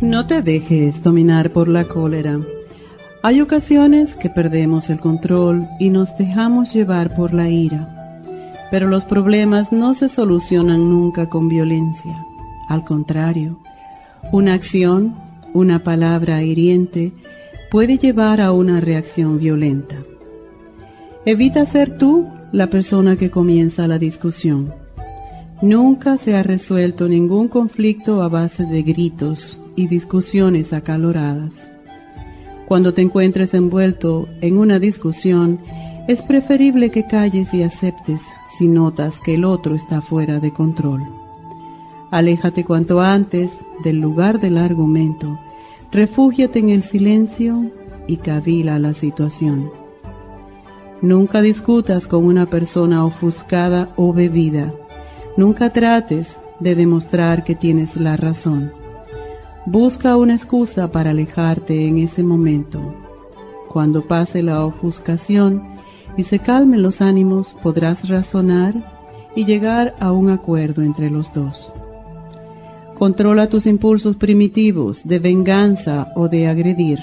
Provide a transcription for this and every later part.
No te dejes dominar por la cólera. Hay ocasiones que perdemos el control y nos dejamos llevar por la ira, pero los problemas no se solucionan nunca con violencia. Al contrario, una acción, una palabra hiriente puede llevar a una reacción violenta. Evita ser tú la persona que comienza la discusión. Nunca se ha resuelto ningún conflicto a base de gritos y discusiones acaloradas. Cuando te encuentres envuelto en una discusión, es preferible que calles y aceptes si notas que el otro está fuera de control. Aléjate cuanto antes del lugar del argumento, refúgiate en el silencio y cavila la situación. Nunca discutas con una persona ofuscada o bebida. Nunca trates de demostrar que tienes la razón. Busca una excusa para alejarte en ese momento. Cuando pase la ofuscación y se calmen los ánimos, podrás razonar y llegar a un acuerdo entre los dos. Controla tus impulsos primitivos de venganza o de agredir.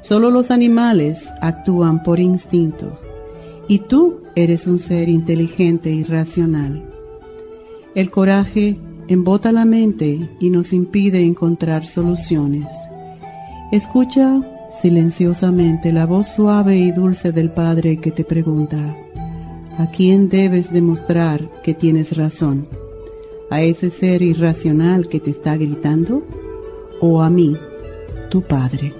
Solo los animales actúan por instinto y tú eres un ser inteligente y racional. El coraje embota la mente y nos impide encontrar soluciones. Escucha silenciosamente la voz suave y dulce del Padre que te pregunta, ¿a quién debes demostrar que tienes razón? ¿A ese ser irracional que te está gritando? ¿O a mí, tu Padre?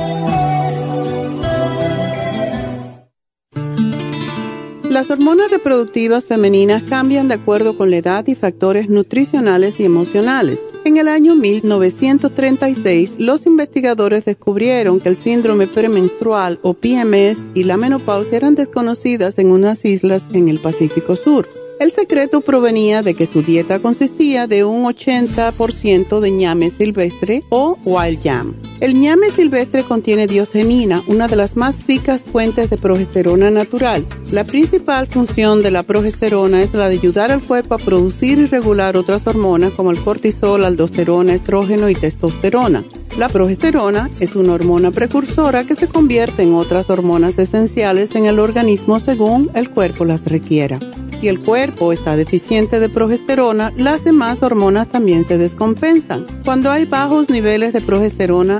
Las hormonas reproductivas femeninas cambian de acuerdo con la edad y factores nutricionales y emocionales. En el año 1936, los investigadores descubrieron que el síndrome premenstrual o PMS y la menopausia eran desconocidas en unas islas en el Pacífico Sur. El secreto provenía de que su dieta consistía de un 80% de ñame silvestre o wild yam. El ñame silvestre contiene diosgenina, una de las más ricas fuentes de progesterona natural. La principal función de la progesterona es la de ayudar al cuerpo a producir y regular otras hormonas como el cortisol, aldosterona, estrógeno y testosterona. La progesterona es una hormona precursora que se convierte en otras hormonas esenciales en el organismo según el cuerpo las requiera. Si el cuerpo está deficiente de progesterona, las demás hormonas también se descompensan. Cuando hay bajos niveles de progesterona,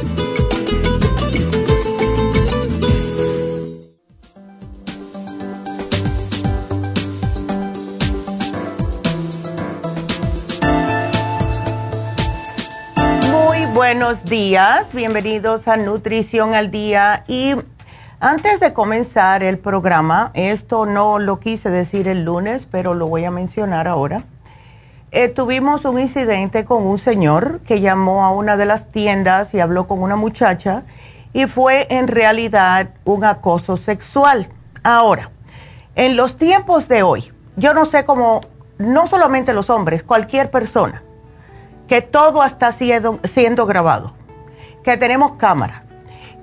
Buenos días, bienvenidos a Nutrición al Día y antes de comenzar el programa, esto no lo quise decir el lunes, pero lo voy a mencionar ahora. Eh, tuvimos un incidente con un señor que llamó a una de las tiendas y habló con una muchacha y fue en realidad un acoso sexual. Ahora, en los tiempos de hoy, yo no sé cómo, no solamente los hombres, cualquier persona, que todo está siendo, siendo grabado, que tenemos cámaras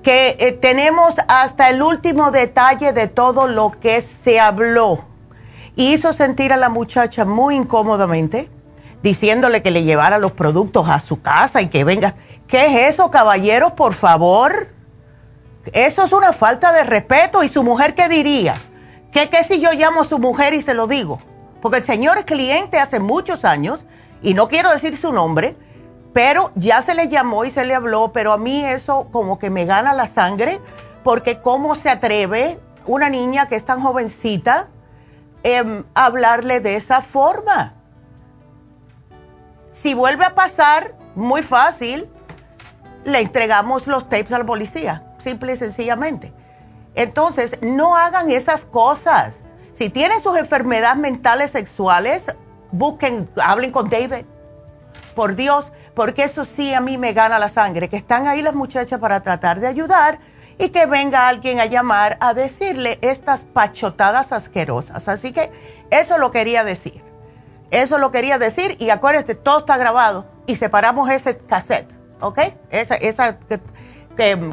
que eh, tenemos hasta el último detalle de todo lo que se habló. hizo sentir a la muchacha muy incómodamente, diciéndole que le llevara los productos a su casa y que venga. ¿Qué es eso, caballeros, por favor? Eso es una falta de respeto. ¿Y su mujer qué diría? ¿Qué, ¿Qué si yo llamo a su mujer y se lo digo? Porque el señor es cliente hace muchos años, y no quiero decir su nombre, pero ya se le llamó y se le habló, pero a mí eso como que me gana la sangre, porque cómo se atreve una niña que es tan jovencita em, a hablarle de esa forma. Si vuelve a pasar, muy fácil, le entregamos los tapes al policía, simple y sencillamente. Entonces, no hagan esas cosas. Si tienen sus enfermedades mentales sexuales, busquen, hablen con David. Por Dios, porque eso sí a mí me gana la sangre, que están ahí las muchachas para tratar de ayudar y que venga alguien a llamar a decirle estas pachotadas asquerosas. Así que eso lo quería decir. Eso lo quería decir y acuérdense, todo está grabado y separamos ese cassette, ¿ok? Esa, esa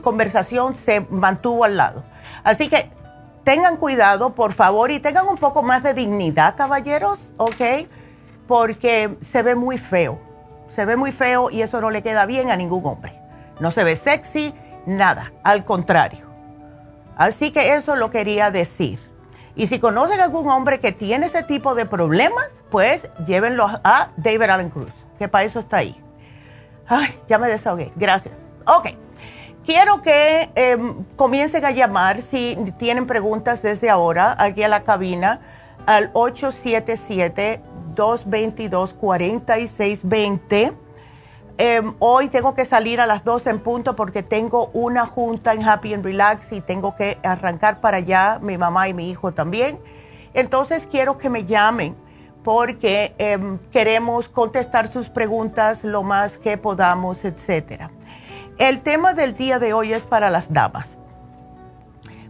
conversación se mantuvo al lado. Así que tengan cuidado, por favor, y tengan un poco más de dignidad, caballeros, ¿ok? Porque se ve muy feo se ve muy feo y eso no le queda bien a ningún hombre. No se ve sexy, nada, al contrario. Así que eso lo quería decir. Y si conocen algún hombre que tiene ese tipo de problemas, pues llévenlo a David Allen Cruz, que para eso está ahí. Ay, ya me desahogué. Gracias. Ok. Quiero que em, comiencen a llamar si tienen preguntas desde ahora aquí a la cabina al 877 222-4620. Em, hoy tengo que salir a las 12 en punto porque tengo una junta en Happy and Relax y tengo que arrancar para allá, mi mamá y mi hijo también. Entonces quiero que me llamen porque em, queremos contestar sus preguntas lo más que podamos, etc. El tema del día de hoy es para las damas.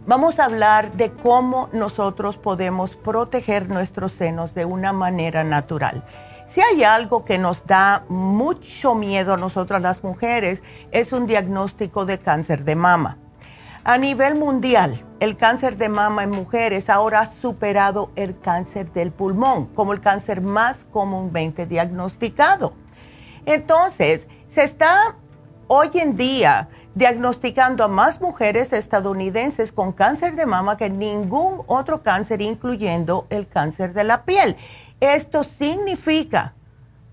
Vamos a hablar de cómo nosotros podemos proteger nuestros senos de una manera natural. Si hay algo que nos da mucho miedo a nosotras las mujeres, es un diagnóstico de cáncer de mama. A nivel mundial, el cáncer de mama en mujeres ahora ha superado el cáncer del pulmón como el cáncer más comúnmente diagnosticado. Entonces, se está hoy en día diagnosticando a más mujeres estadounidenses con cáncer de mama que ningún otro cáncer, incluyendo el cáncer de la piel. Esto significa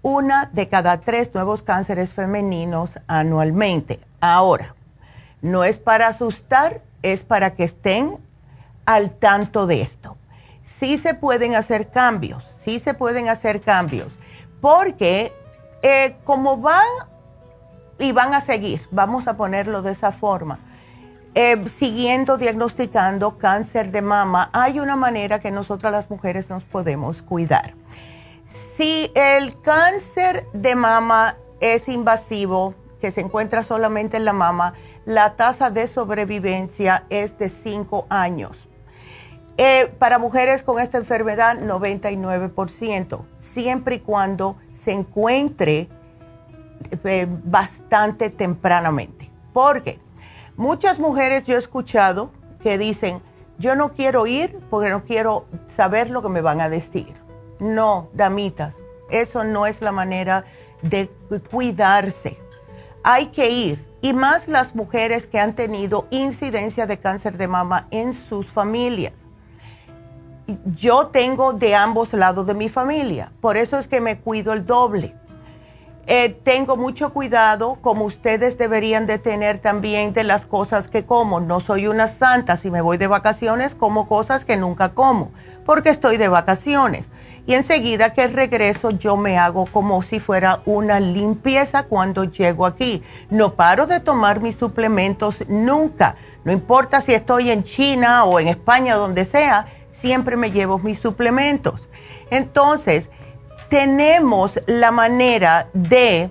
una de cada tres nuevos cánceres femeninos anualmente. Ahora, no es para asustar, es para que estén al tanto de esto. Sí se pueden hacer cambios, sí se pueden hacer cambios, porque eh, como van y van a seguir, vamos a ponerlo de esa forma. Eh, siguiendo diagnosticando cáncer de mama, hay una manera que nosotras las mujeres nos podemos cuidar. Si el cáncer de mama es invasivo, que se encuentra solamente en la mama, la tasa de sobrevivencia es de 5 años. Eh, para mujeres con esta enfermedad, 99%, siempre y cuando se encuentre eh, bastante tempranamente. Porque muchas mujeres yo he escuchado que dicen, yo no quiero ir porque no quiero saber lo que me van a decir. No, damitas, eso no es la manera de cuidarse. Hay que ir. Y más las mujeres que han tenido incidencia de cáncer de mama en sus familias. Yo tengo de ambos lados de mi familia, por eso es que me cuido el doble eh, tengo mucho cuidado, como ustedes deberían de tener también de las cosas que como. No soy una santa, si me voy de vacaciones como cosas que nunca como, porque estoy de vacaciones. Y enseguida que regreso yo me hago como si fuera una limpieza cuando llego aquí. No paro de tomar mis suplementos nunca. No importa si estoy en China o en España, donde sea, siempre me llevo mis suplementos. Entonces, tenemos la manera de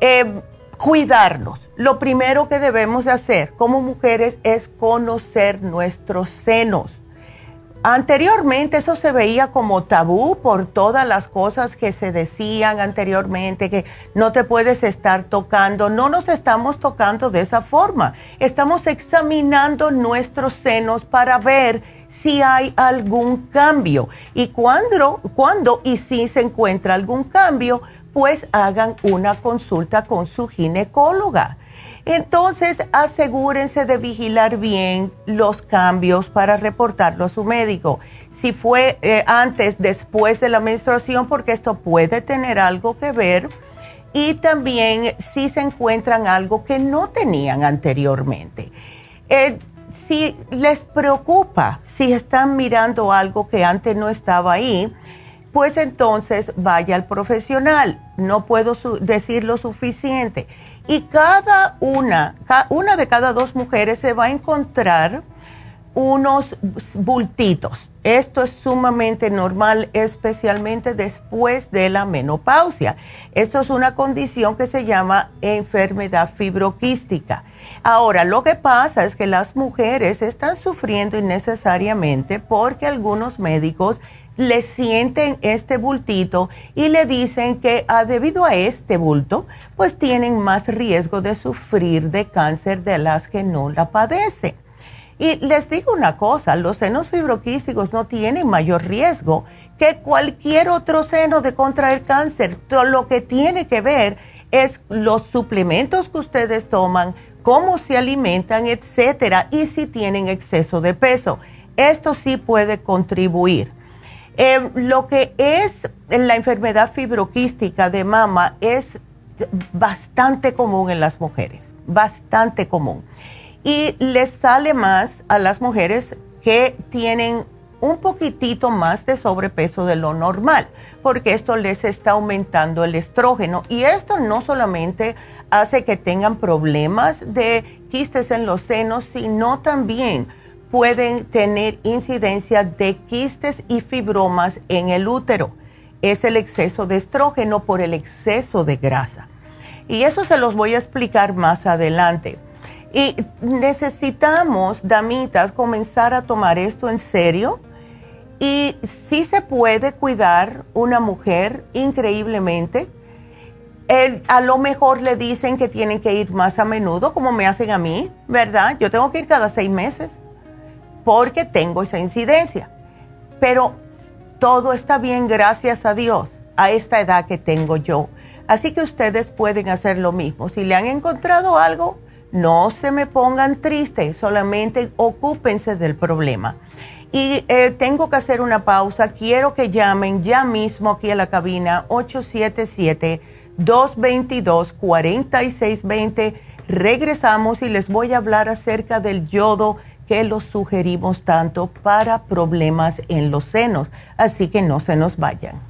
eh, cuidarnos. Lo primero que debemos hacer como mujeres es conocer nuestros senos. Anteriormente eso se veía como tabú por todas las cosas que se decían anteriormente, que no te puedes estar tocando. No nos estamos tocando de esa forma. Estamos examinando nuestros senos para ver si hay algún cambio. Y cuando, cuando y si se encuentra algún cambio, pues hagan una consulta con su ginecóloga. Entonces, asegúrense de vigilar bien los cambios para reportarlo a su médico. Si fue eh, antes, después de la menstruación, porque esto puede tener algo que ver. Y también si se encuentran algo que no tenían anteriormente. Eh, si les preocupa, si están mirando algo que antes no estaba ahí, pues entonces vaya al profesional. No puedo decir lo suficiente y cada una, una de cada dos mujeres se va a encontrar unos bultitos. Esto es sumamente normal, especialmente después de la menopausia. Esto es una condición que se llama enfermedad fibroquística. Ahora, lo que pasa es que las mujeres están sufriendo innecesariamente porque algunos médicos le sienten este bultito y le dicen que ah, debido a este bulto, pues tienen más riesgo de sufrir de cáncer de las que no la padecen. Y les digo una cosa, los senos fibroquísticos no tienen mayor riesgo que cualquier otro seno de contraer cáncer. Todo lo que tiene que ver es los suplementos que ustedes toman, cómo se alimentan, etcétera, y si tienen exceso de peso. Esto sí puede contribuir. Eh, lo que es la enfermedad fibroquística de mama es bastante común en las mujeres, bastante común. Y les sale más a las mujeres que tienen un poquitito más de sobrepeso de lo normal, porque esto les está aumentando el estrógeno. Y esto no solamente hace que tengan problemas de quistes en los senos, sino también pueden tener incidencia de quistes y fibromas en el útero. Es el exceso de estrógeno por el exceso de grasa. Y eso se los voy a explicar más adelante. Y necesitamos, damitas, comenzar a tomar esto en serio. Y sí se puede cuidar una mujer increíblemente. a lo mejor le dicen que tienen que ir más a menudo, como me hacen a mí, ¿verdad? Yo tengo que ir cada seis meses porque tengo esa incidencia. Pero todo está bien, gracias a Dios, a esta edad que tengo yo. Así que ustedes pueden hacer lo mismo. Si le han encontrado algo, no se me pongan tristes, solamente ocúpense del problema. Y eh, tengo que hacer una pausa. Quiero que llamen ya mismo aquí a la cabina 877-222-4620. Regresamos y les voy a hablar acerca del yodo que los sugerimos tanto para problemas en los senos. Así que no se nos vayan.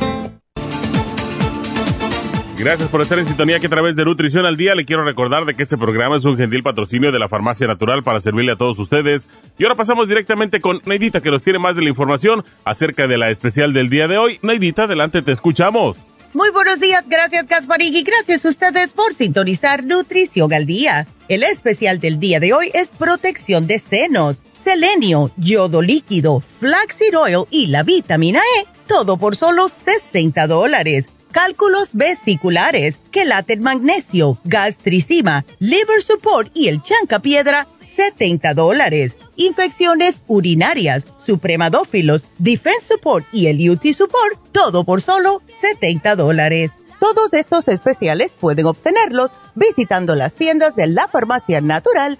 Gracias por estar en sintonía que a través de Nutrición al Día le quiero recordar de que este programa es un gentil patrocinio de la Farmacia Natural para servirle a todos ustedes. Y ahora pasamos directamente con Neidita que nos tiene más de la información acerca de la especial del día de hoy. Neidita, adelante, te escuchamos. Muy buenos días, gracias Gasparín y gracias a ustedes por sintonizar Nutrición al Día. El especial del día de hoy es protección de senos, selenio, yodo líquido, flaxseed oil y la vitamina E, todo por solo 60 dólares. Cálculos vesiculares, quelate magnesio, gastricima, liver support y el chancapiedra, 70 dólares. Infecciones urinarias, supremadófilos, defense support y el UT support, todo por solo 70 dólares. Todos estos especiales pueden obtenerlos visitando las tiendas de la farmacia natural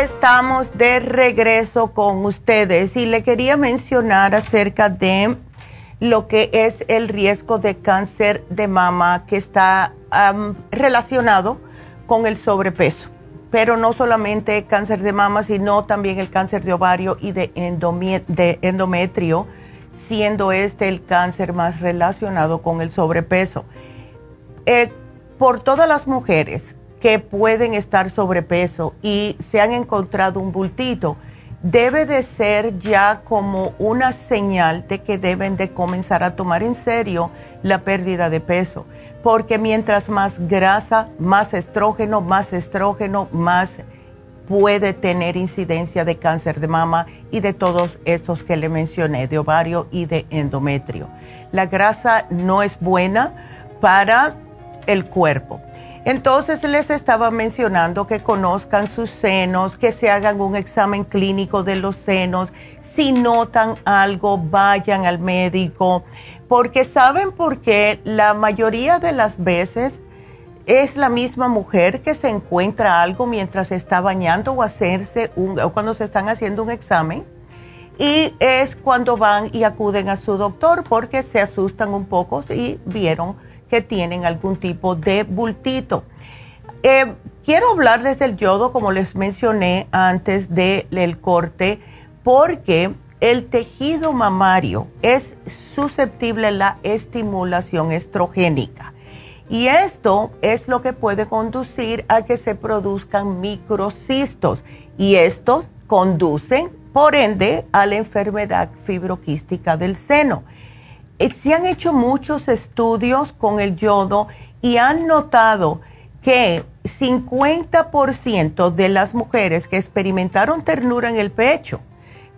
Estamos de regreso con ustedes y le quería mencionar acerca de lo que es el riesgo de cáncer de mama que está relacionado con el sobrepeso. Pero no solamente cáncer de mama, sino también el cáncer de ovario y de, endometrio, siendo este el cáncer más relacionado con el sobrepeso. Eh, por todas las mujeres que pueden estar sobrepeso y se han encontrado un bultito, debe de ser ya como una señal de que deben de comenzar a tomar en serio la pérdida de peso, porque mientras más grasa, más estrógeno, más estrógeno, más puede tener incidencia de cáncer de mama y de todos estos que le mencioné, de ovario y de endometrio. La grasa no es buena para el cuerpo entonces les estaba mencionando que conozcan sus senos, que se hagan un examen clínico de los senos. Si notan algo, vayan al médico, porque saben por qué la mayoría de las veces es la misma mujer que se encuentra algo mientras está bañando o hacerse un, o cuando se están haciendo un examen. Y es cuando van y acuden a su doctor porque se asustan un poco y vieron que tienen algún tipo de bultito. Eh, quiero hablarles del yodo, como les mencioné antes del corte, porque el tejido mamario es susceptible a la estimulación estrogénica. Y esto es lo que puede conducir a que se produzcan microcistos. Y estos conducen, por ende, a la enfermedad fibroquística del seno. Eh, se han hecho muchos estudios con el yodo y han notado que 50% de las mujeres que experimentaron ternura en el pecho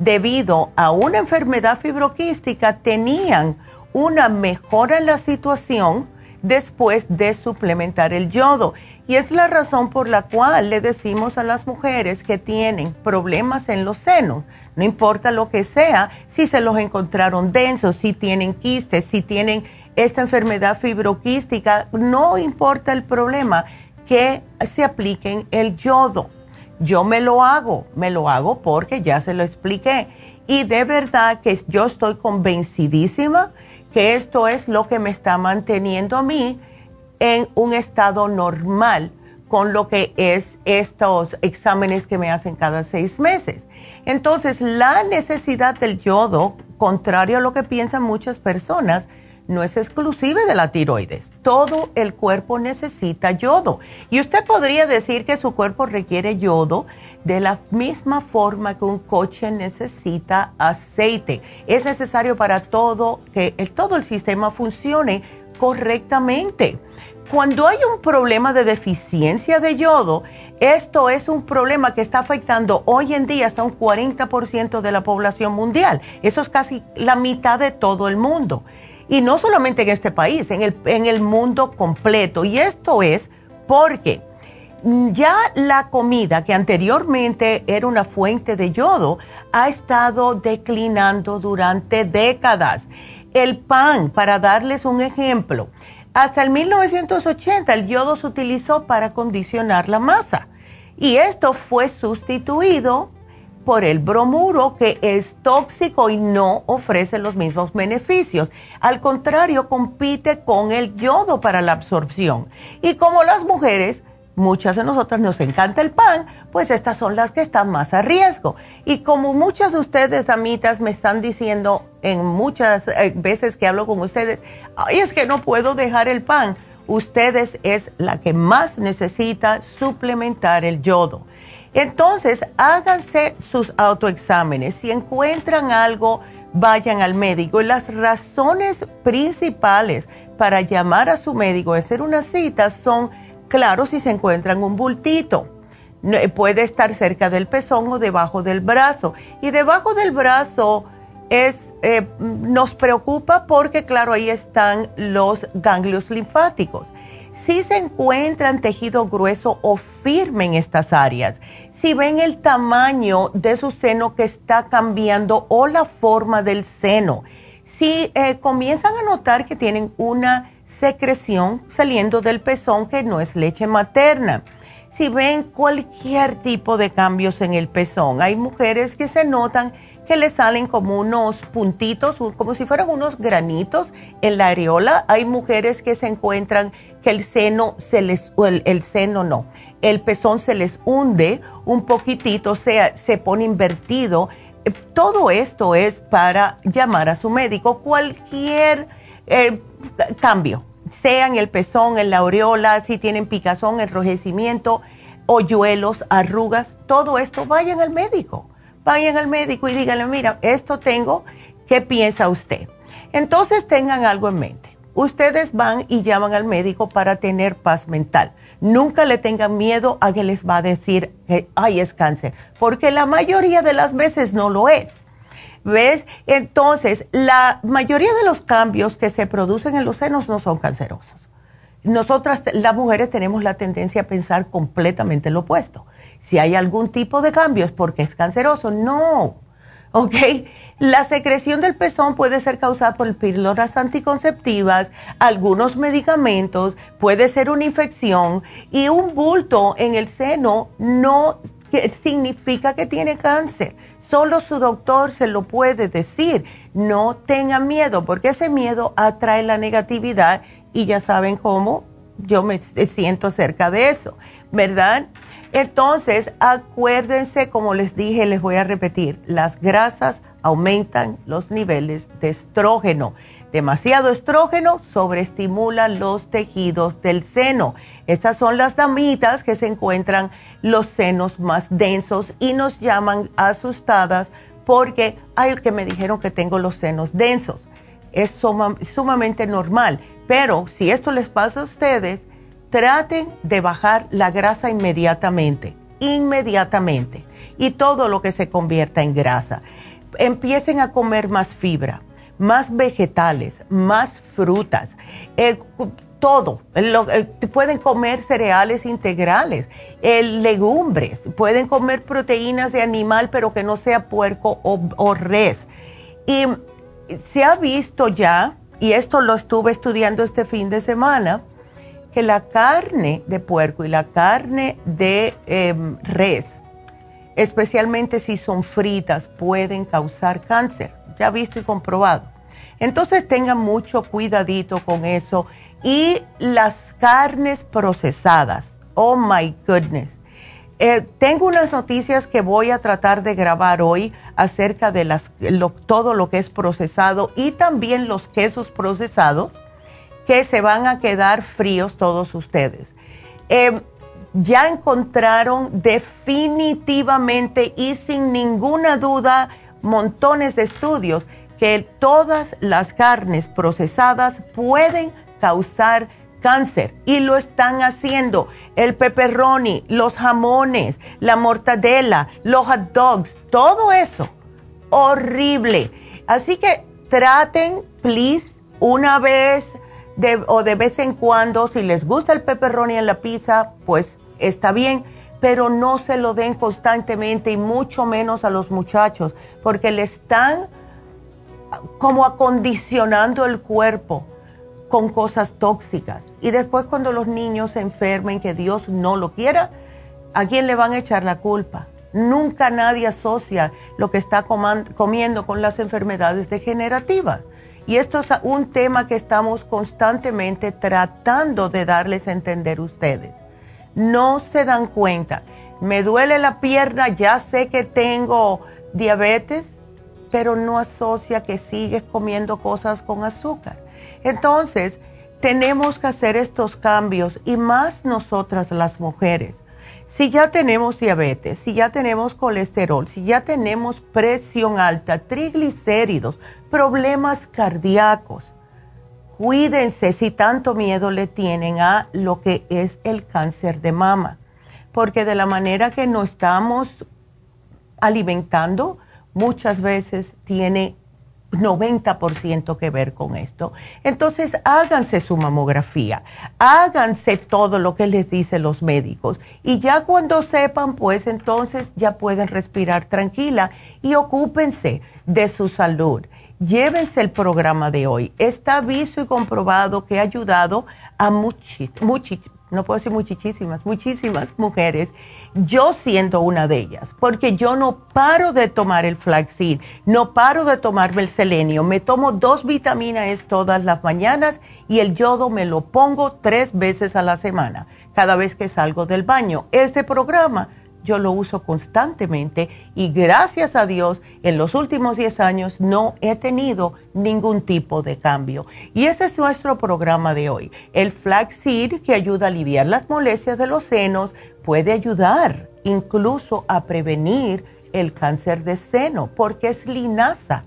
debido a una enfermedad fibroquística tenían una mejora en la situación después de suplementar el yodo. Y es la razón por la cual le decimos a las mujeres que tienen problemas en los senos, no importa lo que sea, si se los encontraron densos, si tienen quistes, si tienen esta enfermedad fibroquística, no importa el problema, que se apliquen el yodo. Yo me lo hago, me lo hago porque ya se lo expliqué. Y de verdad que yo estoy convencidísima que esto es lo que me está manteniendo a mí en un estado normal con lo que es estos exámenes que me hacen cada seis meses. Entonces, la necesidad del yodo, contrario a lo que piensan muchas personas, no es exclusiva de la tiroides. Todo el cuerpo necesita yodo. Y usted podría decir que su cuerpo requiere yodo de la misma forma que un coche necesita aceite. Es necesario para todo que el, todo el sistema funcione correctamente. Cuando hay un problema de deficiencia de yodo, esto es un problema que está afectando hoy en día hasta un 40% de la población mundial. Eso es casi la mitad de todo el mundo. Y no solamente en este país, en el, en el mundo completo. Y esto es porque ya la comida que anteriormente era una fuente de yodo ha estado declinando durante décadas. El pan, para darles un ejemplo, hasta el 1980 el yodo se utilizó para condicionar la masa y esto fue sustituido por el bromuro que es tóxico y no ofrece los mismos beneficios. Al contrario, compite con el yodo para la absorción. Y como las mujeres muchas de nosotras nos encanta el pan, pues estas son las que están más a riesgo. Y como muchas de ustedes, amitas, me están diciendo en muchas eh, veces que hablo con ustedes, es que no puedo dejar el pan. Ustedes es la que más necesita suplementar el yodo. Entonces, háganse sus autoexámenes. Si encuentran algo, vayan al médico. Y las razones principales para llamar a su médico y hacer una cita son, claro, si se encuentran un bultito. Eh, puede estar cerca del pezón o debajo del brazo. Y debajo del brazo es, eh, nos preocupa porque, claro, ahí están los ganglios linfáticos. Si se encuentran tejido grueso o firme en estas áreas, si ven el tamaño de su seno que está cambiando o la forma del seno, si eh, comienzan a notar que tienen una secreción saliendo del pezón que no es leche materna, si ven cualquier tipo de cambios en el pezón, hay mujeres que se notan que le salen como unos puntitos, como si fueran unos granitos en la areola. Hay mujeres que se encuentran que el seno se les, el, el seno no, el pezón se les hunde un poquitito, o sea, se pone invertido. Todo esto es para llamar a su médico. Cualquier eh, cambio, sea en el pezón, en la aureola, si tienen picazón, enrojecimiento, hoyuelos, arrugas, todo esto, vayan al médico. Vayan al médico y díganle, mira, esto tengo, ¿qué piensa usted? Entonces tengan algo en mente. Ustedes van y llaman al médico para tener paz mental Nunca le tengan miedo a que les va a decir que, ay, es cáncer, porque la mayoría de las veces no lo es. ¿Ves? Entonces, la mayoría de los cambios que se producen en los senos no son cancerosos. Nosotras, las mujeres, tenemos la tendencia a pensar completamente lo opuesto. Si hay algún tipo de cambio es porque es canceroso. No. ¿Ok? La secreción del pezón puede ser causada por píldoras anticonceptivas, algunos medicamentos, puede ser una infección y un bulto en el seno no significa que tiene cáncer. Solo su doctor se lo puede decir. No tenga miedo porque ese miedo atrae la negatividad y ya saben cómo yo me siento cerca de eso, ¿verdad? Entonces, acuérdense, como les dije, les voy a repetir, las grasas aumentan los niveles de estrógeno. Demasiado estrógeno sobreestimula los tejidos del seno. Estas son las damitas que se encuentran los senos más densos y nos llaman asustadas porque hay que me dijeron que tengo los senos densos. Es sumamente normal, pero si esto les pasa a ustedes, traten de bajar la grasa inmediatamente, inmediatamente, y todo lo que se convierta en grasa. Empiecen a comer más fibra, más vegetales, más frutas, todo. Pueden comer cereales integrales, legumbres, pueden comer proteínas de animal, pero que no sea puerco o, o res. Y se ha visto ya, y esto lo estuve estudiando este fin de semana, que la carne de puerco y la carne de em, res, especialmente si son fritas, pueden causar cáncer, ya visto y comprobado. Entonces tengan mucho cuidadito con eso. Y las carnes procesadas, oh my goodness. Eh, tengo unas noticias que voy a tratar de grabar hoy acerca de todo lo que es procesado y también los quesos procesados que se van a quedar fríos todos ustedes. Eh, ya encontraron definitivamente y sin ninguna duda montones de estudios que todas las carnes procesadas pueden causar cáncer y lo están haciendo. El pepperoni, los jamones, la mortadela, los hot dogs, todo eso. Horrible. Así que traten, please, una vez o de vez en cuando, si les gusta el pepperoni en la pizza, pues está bien, pero no se lo den constantemente y mucho menos a los muchachos, porque le están como acondicionando el cuerpo con cosas tóxicas. Y después cuando los niños se enfermen, que Dios no lo quiera, ¿a quién le van a echar la culpa? Nunca nadie asocia lo que está comiendo con las enfermedades degenerativas. Y esto es un tema que estamos constantemente tratando de darles a entender ustedes. no se dan cuenta. Me duele la pierna, ya sé que tengo diabetes, pero no asocia que sigues comiendo cosas con azúcar. Entonces, tenemos que hacer estos cambios y más nosotras las mujeres. Si ya tenemos diabetes, si ya tenemos colesterol, si ya tenemos presión alta, triglicéridos, problemas cardíacos, cuídense si tanto miedo le tienen a lo que es el cáncer de mama, porque de la manera que nos estamos alimentando, muchas veces tiene 90% que ver con esto. Entonces, háganse su mamografía, háganse todo lo que les dicen los médicos y ya cuando sepan, pues entonces ya pueden respirar tranquila y ocúpense de su salud. Llévense el programa de hoy. Está visto y comprobado que ha ayudado a muchísimas, no puedo decir muchísimas, muchísimas mujeres, yo siendo una de ellas, porque yo no paro de tomar el flaxseed, no paro de tomarme el selenio, me tomo dos vitaminas todas las mañanas y el yodo me lo pongo tres veces a la semana, cada vez que salgo del baño. Este programa yo lo uso constantemente y gracias a Dios en los últimos 10 años no he tenido ningún tipo de cambio. Y ese es nuestro programa de hoy. El flaxseed que ayuda a aliviar las molestias de los senos puede ayudar incluso a prevenir el cáncer de seno porque es linaza.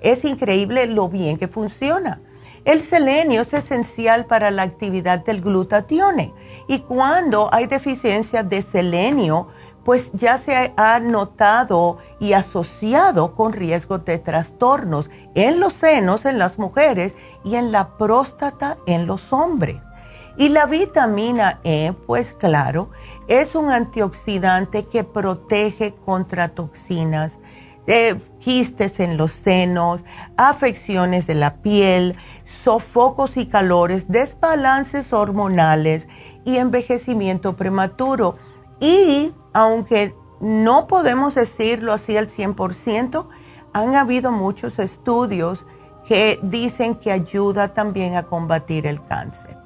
Es increíble lo bien que funciona. El selenio es esencial para la actividad del glutatión y cuando hay deficiencia de selenio, pues ya se ha notado y asociado con riesgos de trastornos en los senos en las mujeres y en la próstata en los hombres. Y la vitamina E, pues claro, es un antioxidante que protege contra toxinas, de quistes en los senos, afecciones de la piel, sofocos y calores, desbalances hormonales y envejecimiento prematuro. Y aunque no podemos decirlo así al 100%, han habido muchos estudios que dicen que ayuda también a combatir el cáncer.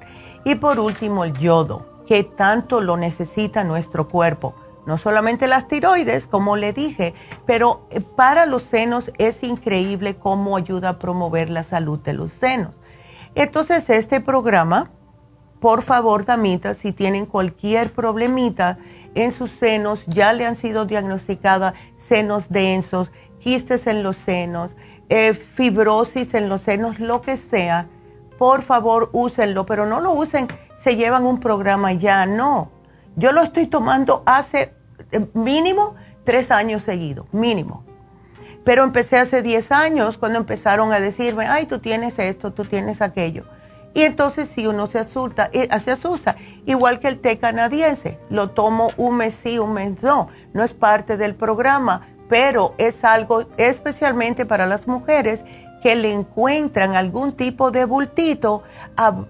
Y por último, el yodo, que tanto lo necesita nuestro cuerpo. No solamente las tiroides, como le dije, pero eh, para los senos es increíble cómo ayuda a promover la salud de los senos. Entonces, este programa, por favor, damitas, si tienen cualquier problemita, en sus senos, ya le han sido diagnosticadas senos densos, quistes en los senos, eh, fibrosis en los senos, lo que sea, por favor úsenlo, pero no lo usen, se llevan un programa ya, no. Yo lo estoy tomando hace eh, mínimo tres años seguidos, mínimo. Pero empecé hace diez años cuando empezaron a decirme, ay, tú tienes esto, tú tienes aquello. Y entonces si uno se asusta, eh, se asusta, igual que el té canadiense, lo tomo un mes sí, un mes no, no es parte del programa, pero es algo especialmente para las mujeres que le encuentran algún tipo de bultito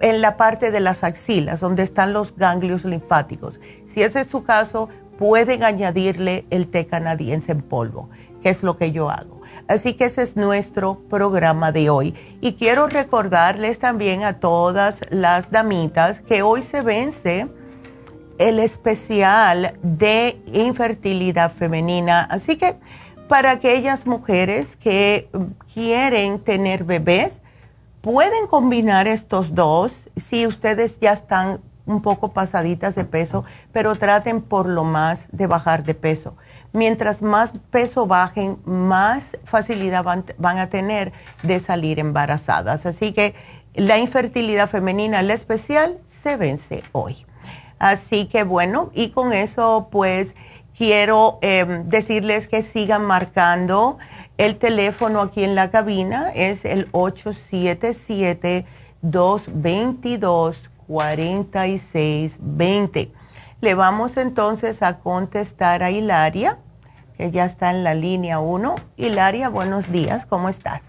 en la parte de las axilas, donde están los ganglios linfáticos. Si ese es su caso, pueden añadirle el té canadiense en polvo, que es lo que yo hago. Así que ese es nuestro programa de hoy. Y quiero recordarles también a todas las damitas que hoy se vence el especial de infertilidad femenina. Así que para aquellas mujeres que quieren tener bebés, pueden combinar estos dos si ustedes ya están un poco pasaditas de peso, pero traten por lo más de bajar de peso mientras más peso bajen, más facilidad van, a tener de salir embarazadas. Así que la infertilidad femenina, la especial, se vence hoy. Así que bueno, y con eso pues quiero em, decirles que sigan marcando el teléfono aquí en la cabina, es el 877-222-4620. Le vamos entonces a contestar a Hilaria que ya está en la línea 1. Hilaria, buenos días, ¿cómo estás?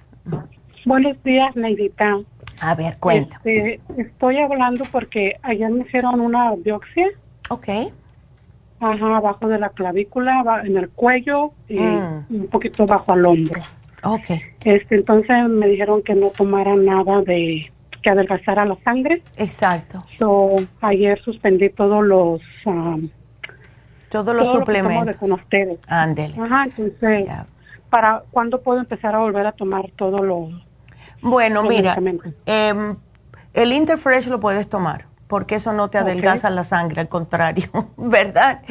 Buenos días, Neidita. A ver, cuenta. Este, estoy hablando porque ayer me hicieron una biopsia. Ok. Ajá, abajo de la clavícula, en el cuello y mm. un poquito bajo al hombro. Ok. Este, entonces me dijeron que no tomara nada de que adelgazara la sangre. Exacto. So, ayer suspendí todos los... Um, todos los suplementos. con ustedes. Ándele. Ajá, entonces, ¿para cuándo puedo empezar a volver a tomar todo lo Bueno, mira, eh, el Interfresh lo puedes tomar porque eso no te adelgaza la sangre, al contrario, ¿verdad?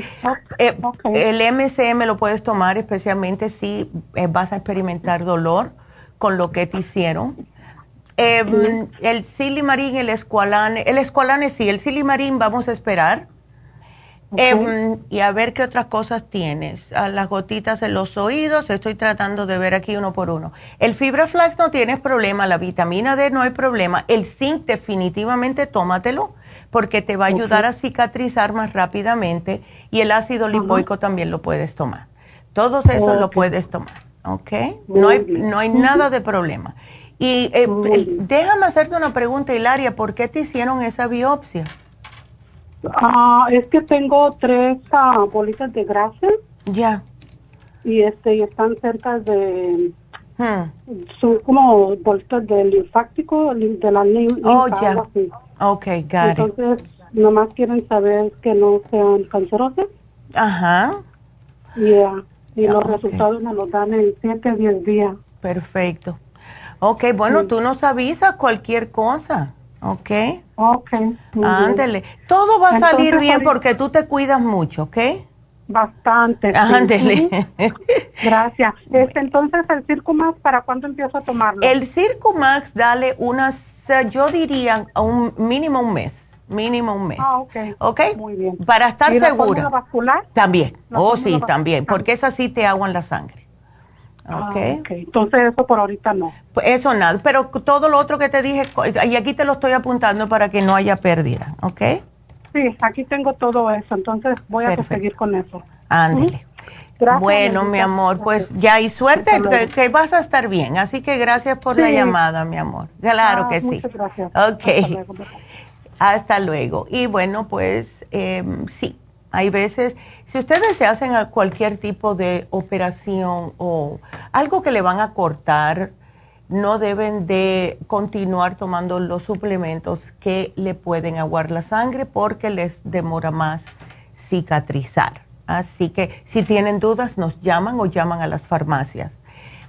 Eh, el MCM lo puedes tomar especialmente si eh, vas a experimentar dolor con lo que te hicieron. Eh, el silimarín, el escualane, el escualane sí, el silimarín vamos a esperar. Em, y a ver qué otras cosas tienes. A las gotitas en los oídos, estoy tratando de ver aquí uno por uno. El fibra flax no tienes problema, la vitamina D no hay problema. El zinc definitivamente tómatelo porque te va a ayudar a cicatrizar más rápidamente y el ácido lipoico también lo puedes tomar. Todos esos lo puedes tomar, ¿ok? No hay, no hay nada de problema. Y eh, déjame hacerte una pregunta, Hilaria, ¿por qué te hicieron esa biopsia? Ah, es que tengo tres ah, bolitas de grasa. Ya. Y este, y están cerca de Hmm. Son como bolsas de linfático, de la linfa, oh, ya. Ok, got Entonces, nomás quieren saber que no sean cancerosas. Ajá. Yeah. Y los resultados me los dan en 7 a 10 días. Perfecto. Ok, bueno, tú nos avisas cualquier cosa, ¿ok? Ok. Ándele. Todo va a salir bien porque tú te cuidas mucho, ¿ok? Bastante. Ándele. Gracias. Este, entonces, ¿el Circumax para cuándo empiezo a tomarlo? El Circumax, dale unas, yo diría, un mínimo un mes. Mínimo un mes. Ah, ok. ¿Ok? Muy bien. Para estar ¿Y segura. La vascular? También. Oh, sí, también. Porque esas sí te aguan la sangre. Ah, okay. ok. Entonces, eso por ahorita no. Pues eso nada. Pero todo lo otro que te dije, y aquí te lo estoy apuntando para que no haya pérdida. ¿Ok? Sí, aquí tengo todo eso, entonces voy a seguir con eso. Ándele. bueno, mi amor, pues ya y suerte que, vas a estar bien. Así que gracias por la llamada, mi amor. Claro ah, que sí. Muchas gracias. Ok. Hasta luego. Y bueno, pues em, sí, hay veces, si ustedes se hacen cualquier tipo de operación o algo que le van a cortar, no deben de continuar tomando los suplementos que le pueden aguar la sangre porque les demora más cicatrizar. Así que si tienen dudas nos llaman o llaman a las farmacias.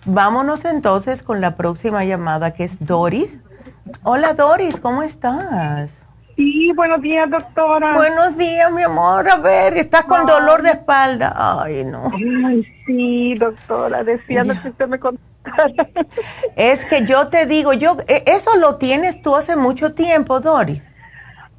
Vámonos entonces con la próxima llamada que es Doris. Hola Doris, ¿cómo estás? Sí, buenos días, doctora. Buenos días, mi amor. A ver, estás con dolor de espalda. Ay, no. Ay, sí, doctora, deseando que usted me contara. Es que yo te digo, yo, e, eso lo tienes tú hace mucho tiempo, Doris.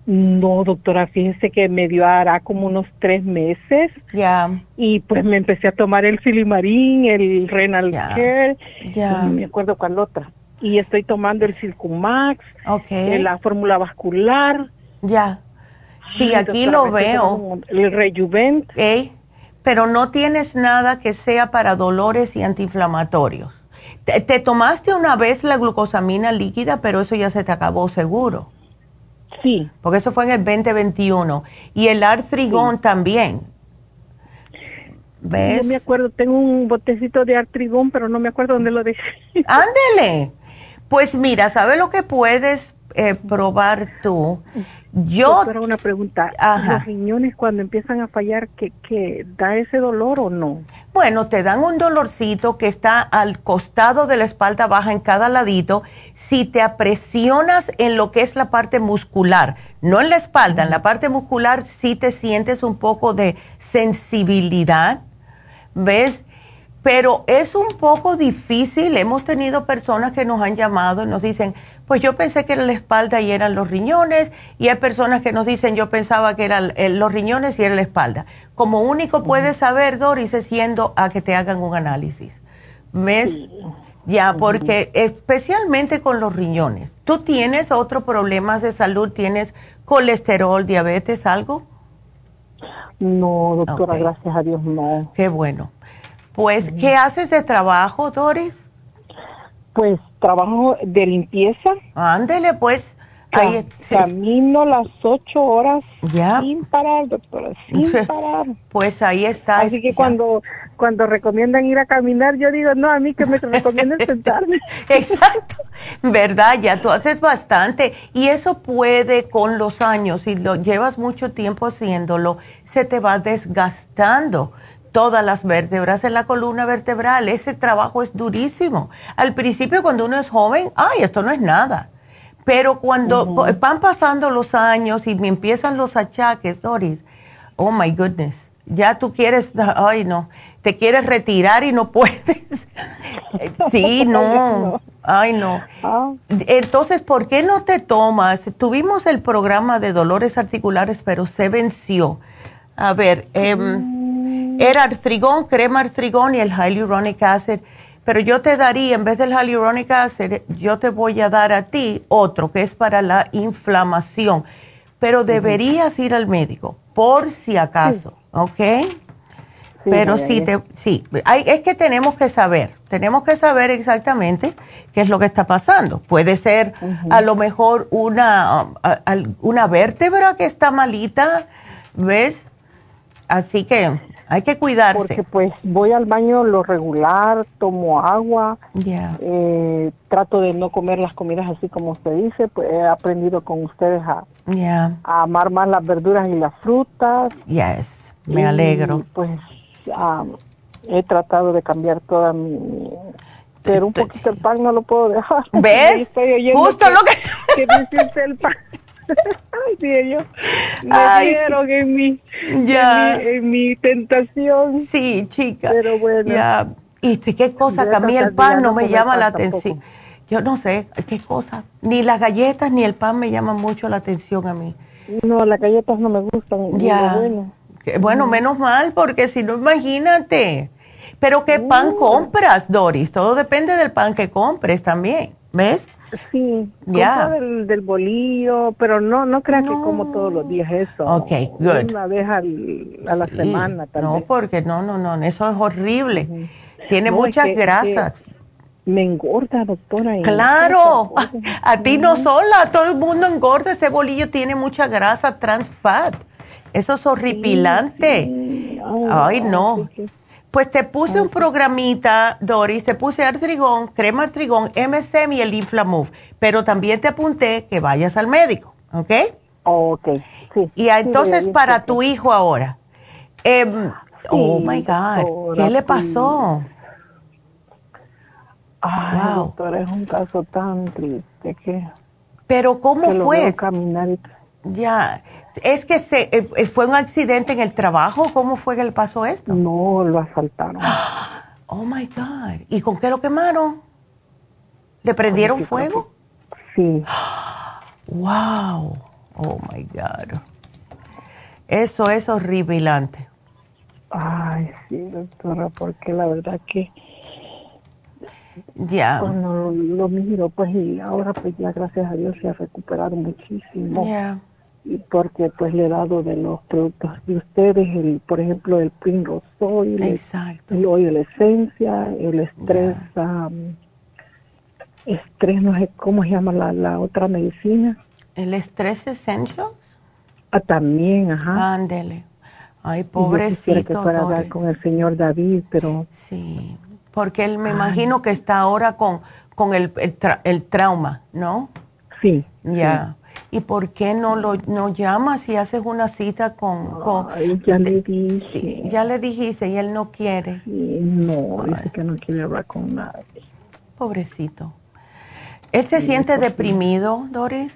No, doctora, fíjese que me dio hará como unos tres meses. Ya. Y pues me empecé a tomar el Filimarín, el Renal Care. Ya. No me acuerdo cuál otra y estoy tomando el Circumax, okay. la fórmula vascular. Ya. Sí, aquí lo veo. El Rejuvent. Pero no tienes nada que sea para dolores y antiinflamatorios. Te, tomaste una vez la glucosamina líquida, pero eso ya se te acabó seguro. Sí. Porque eso fue en el 2021. Y el artrigón también. ¿Ves? No me acuerdo, tengo un botecito de artrigón, pero no me acuerdo dónde lo dejé. Ándele. Pues mira, ¿sabes lo que puedes eh, probar tú? Yo... Pero una pregunta. ¿Los riñones cuando empiezan a fallar, ¿que, da ese dolor o no? Bueno, te dan un dolorcito que está al costado de la espalda baja en cada ladito. Si te apresionas en lo que es la parte muscular, no en la espalda, en la parte muscular sí te sientes un poco de sensibilidad. ¿Ves? pero es un poco difícil. Hemos tenido personas que nos han llamado y nos dicen, pues yo pensé que era la espalda y eran los riñones, y hay personas que nos dicen, yo pensaba que eran los riñones y era la espalda. Como único puedes saber, Doris, es yendo a que te hagan un análisis. ¿Ves? Ya, porque especialmente con los riñones. ¿Tú tienes otros problemas de salud? ¿Tienes colesterol, diabetes, algo? No, doctora, gracias a Dios, no. Qué bueno. Pues, ¿qué haces de trabajo, Doris? Pues trabajo de limpieza. Ándele, pues. Ahí, Camino las ocho horas sin parar, doctora, sin parar. Pues ahí está. Así que cuando cuando recomiendan ir a caminar, yo digo, no, a mí que me recomiendan sentarme. Exacto. ¿Verdad? Ya tú haces bastante. Y eso puede con los años, si lo llevas mucho tiempo haciéndolo, se te va desgastando todas las vértebras en la columna vertebral. Ese trabajo es durísimo. Al principio cuando uno es joven, ay, esto no es nada. Pero cuando van pasando los años y me empiezan los achaques, Doris, oh my goodness, ya tú quieres, ay no, te quieres retirar y no puedes. sí, no, ay no. Ah. Entonces, ¿por qué no te tomas? Tuvimos el programa de dolores articulares, pero se venció. A ver, mm. Era artrigón, crema artrigón y el hyaluronic acid. Pero yo te daría, en vez del hyaluronic acid, yo te voy a dar a ti otro que es para la inflamación. Pero deberías ir al médico, por si acaso, ¿ok? Pero sí, te, sí hay, es que tenemos que saber, tenemos que saber exactamente qué es lo que está pasando. Puede ser a lo mejor una, una vértebra que está malita, ¿ves? Así que hay que cuidarse. Porque pues voy al baño lo regular, tomo agua, eh, trato de no comer las comidas así como usted dice, pues he aprendido con ustedes a, a amar más las verduras y las frutas. Yes, me alegro. Pues he tratado de cambiar toda mi... Pero un poquito el pan no lo puedo dejar. ¿Ves? Justo lo que... que el pan. Ay, Dios, me dieron en mi, en mi, tentación. Sí, chica. Pero bueno. Ya. Y qué cosa, que a mí el pan no me llama la atención. Yo no sé qué cosa. Ni las galletas ni el pan me llaman mucho la atención a mí. No, las galletas no me gustan. Ya. Bueno. bueno, menos mal, porque si no, imagínate. Pero ¿qué pan compras, Doris? Todo depende del pan que compres también, ¿ves? Sí, ya del, del, bolillo, pero no no crean que como todos los días eso. Ok, good. Una vez a la semana también. No, porque no, no, no, eso es horrible. Tiene muchas grasas. me engorda, doctora. Claro, a, ti no sola, todo el mundo engorda. Ese bolillo tiene mucha grasa trans fat. Eso es horripilante. Ay, no. Pues te puse un programita, Doris, te puse artrigón, crema artrigón, MSM y el Inflamove, pero también te apunté que vayas al médico, ¿ok? Ok, sí. Y entonces para tu hijo ahora. Em, oh my God, ¿qué le pasó? Ay, wow. doctora, es un caso tan triste que. Pero ¿cómo fue? Caminar y ya, es que se, eh, eh, fue un accidente en el trabajo, ¿cómo fue que le pasó esto? No, lo asaltaron. Oh my God, ¿y con qué lo quemaron? ¿Le prendieron fuego? Sí. Wow, oh my God. Eso es horripilante. Ay, sí, doctora, porque la verdad que ya. Cuando lo miro, pues, y ahora, pues, ya gracias a Dios se ha recuperado muchísimo. Ya y porque pues le he dado de los productos de ustedes, el, por ejemplo, el Primrose Oil, Exacto. el Oil Esencia, el Estrés, Estrés, no sé cómo se llama la, la otra medicina. ¿El Estrés Essentials? Ah, también, ajá. Ándele. Ay, pobrecito. Yo que fuera a hablar con el señor David, pero... Sí, porque él me imagino que está ahora con, con el, el, trauma, ¿no? Sí. Ya. ¿Y por qué no lo no llamas y haces una cita con... con ya le dije. ya le dijiste y él no quiere. no, dice que no quiere hablar con nadie. Pobrecito. ¿Él se siente pues deprimido, Doris?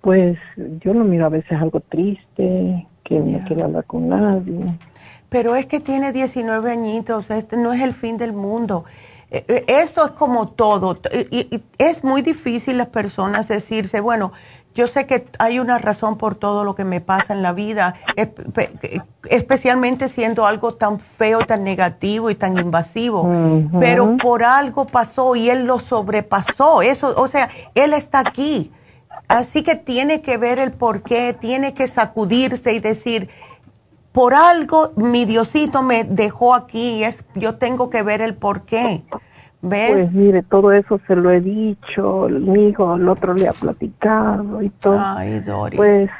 Pues yo lo miro a veces algo triste, que no quiere hablar con nadie. Pero es que tiene 19 añitos, este no es el fin del mundo. Eh, eh, esto es como todo. Y, es muy difícil las personas decirse, bueno, yo sé que hay una razón por todo lo que me pasa en la vida, especialmente siendo algo tan feo, tan negativo y tan invasivo, pero por algo pasó y él lo sobrepasó. Eso, o sea, él está aquí. Así que tiene que ver el por qué, tiene que sacudirse y decir, por algo mi Diosito me dejó aquí y es, yo tengo que ver el por qué. ¿Ves? Pues mire, todo eso se lo he dicho, mi hijo, el otro le ha platicado y todo. Ay, Dori. Pues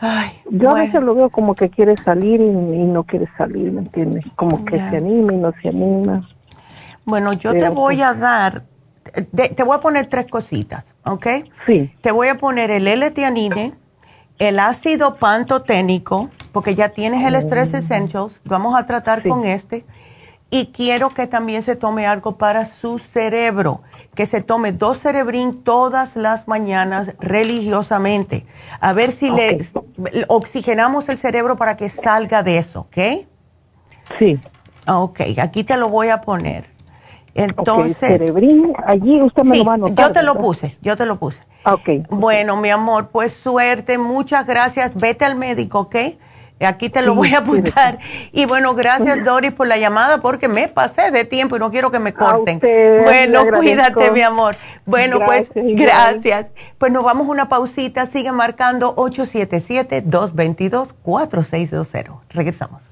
Ay, yo a veces lo veo como que quiere salir y, no quiere salir, ¿me entiendes? Como que se anima y no se anima. Bueno, yo te voy pues a dar te voy a poner tres cositas, ¿ok? Sí. Te voy a poner el L-Tianine, el ácido pantoténico, porque ya tienes el Stress mm. Essentials, vamos a tratar con este. Y quiero que también se tome algo para su cerebro, que se tome dos cerebrín todas las mañanas religiosamente. A ver si le oxigenamos el cerebro para que salga de eso, ¿ok? Sí. Ok, aquí te lo voy a poner. Entonces, cerebrín, allí usted me lo va a anotar. Yo te lo puse, yo te lo puse. Ok. Bueno, mi amor, pues suerte, muchas gracias. Vete al médico, ¿ok? Aquí te lo voy a apuntar. Y bueno, gracias Doris por la llamada porque me pasé de tiempo y no quiero que me corten. bueno, cuídate, mi amor. Bueno, pues gracias. Pues nos vamos a una pausita. Sigue marcando 877-222-4620. Regresamos.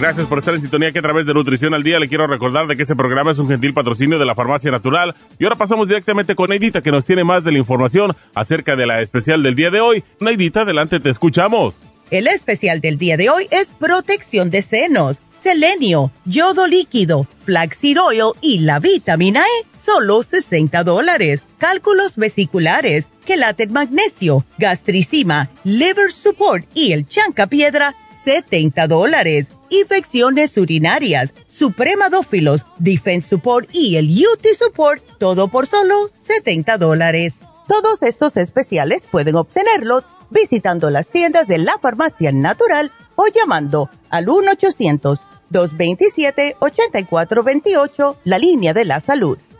Gracias por estar en sintonía que a través de Nutrición al Día le quiero recordar de que este programa es un gentil patrocinio de la Farmacia Natural. Y ahora pasamos directamente con Neidita que nos tiene más de la información acerca de la especial del día de hoy. Neidita, adelante, te escuchamos. El especial del día de hoy es protección de senos, selenio, yodo líquido, flaxseed oil y la vitamina E, solo 60 dólares. Cálculos vesiculares, quelate magnesio, gastricima, liver support y el chanca piedra, 70 dólares infecciones urinarias, supremadófilos, Defense Support y el UT Support, todo por solo 70 dólares. Todos estos especiales pueden obtenerlos visitando las tiendas de la farmacia natural o llamando al 1-800-227-8428, la línea de la salud.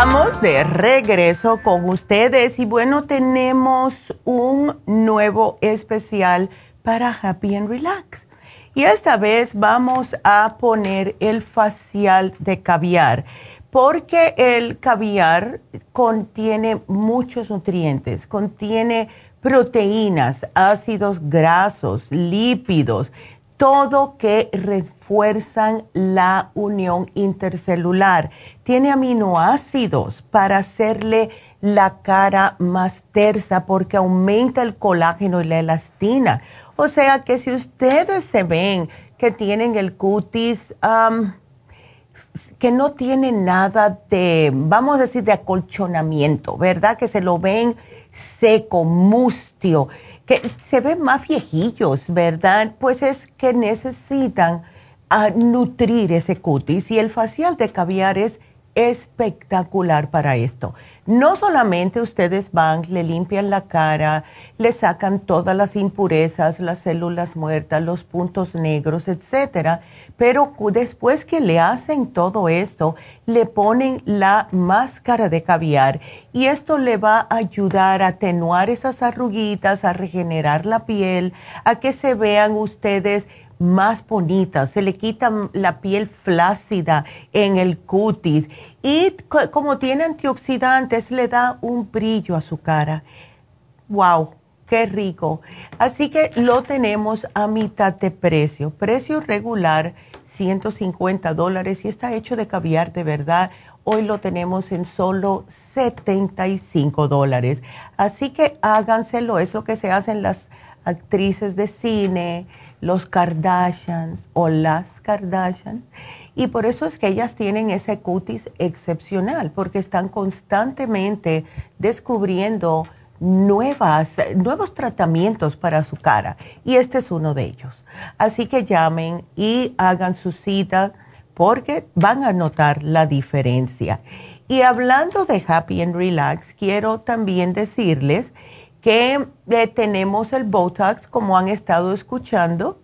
Estamos de regreso con ustedes y bueno, tenemos un nuevo especial para Happy and Relax. Y esta vez vamos a poner el facial de caviar, porque el caviar contiene muchos nutrientes, contiene proteínas, ácidos grasos, lípidos, todo que refuerzan la unión intercelular. Tiene aminoácidos para hacerle la cara más tersa porque aumenta el colágeno y la elastina. O sea que si ustedes se ven que tienen el cutis, que no tiene nada de, vamos a decir, de acolchonamiento, ¿verdad? Que se lo ven seco, mustio, que se ven más viejillos, ¿verdad? Pues es que necesitan ah, nutrir ese cutis y el facial de caviar es espectacular para esto. No solamente ustedes van, le limpian la cara, le sacan todas las impurezas, las células muertas, los puntos negros, etcétera, pero después que le hacen todo esto, le ponen la máscara de caviar y esto le va a ayudar a atenuar esas arruguitas, a regenerar la piel, a que se vean ustedes más bonitas, se le quita la piel flácida en el cutis y como tiene antioxidantes, le da un brillo a su cara. ¡Wow! ¡Qué rico! Así que lo tenemos a mitad de precio. Precio regular, 150 dólares y está hecho de caviar de verdad. Hoy lo tenemos en solo 75 dólares. Así que háganselo, es lo que se hacen las actrices de cine, los Kardashians o las Kardashians. Y por eso es que ellas tienen ese cutis excepcional, porque están constantemente descubriendo nuevas, nuevos tratamientos para su cara. Y este es uno de ellos. Así que llamen y hagan su cita porque van a notar la diferencia. Y hablando de Happy and Relax, quiero también decirles que eh, tenemos el Botox, como han estado escuchando.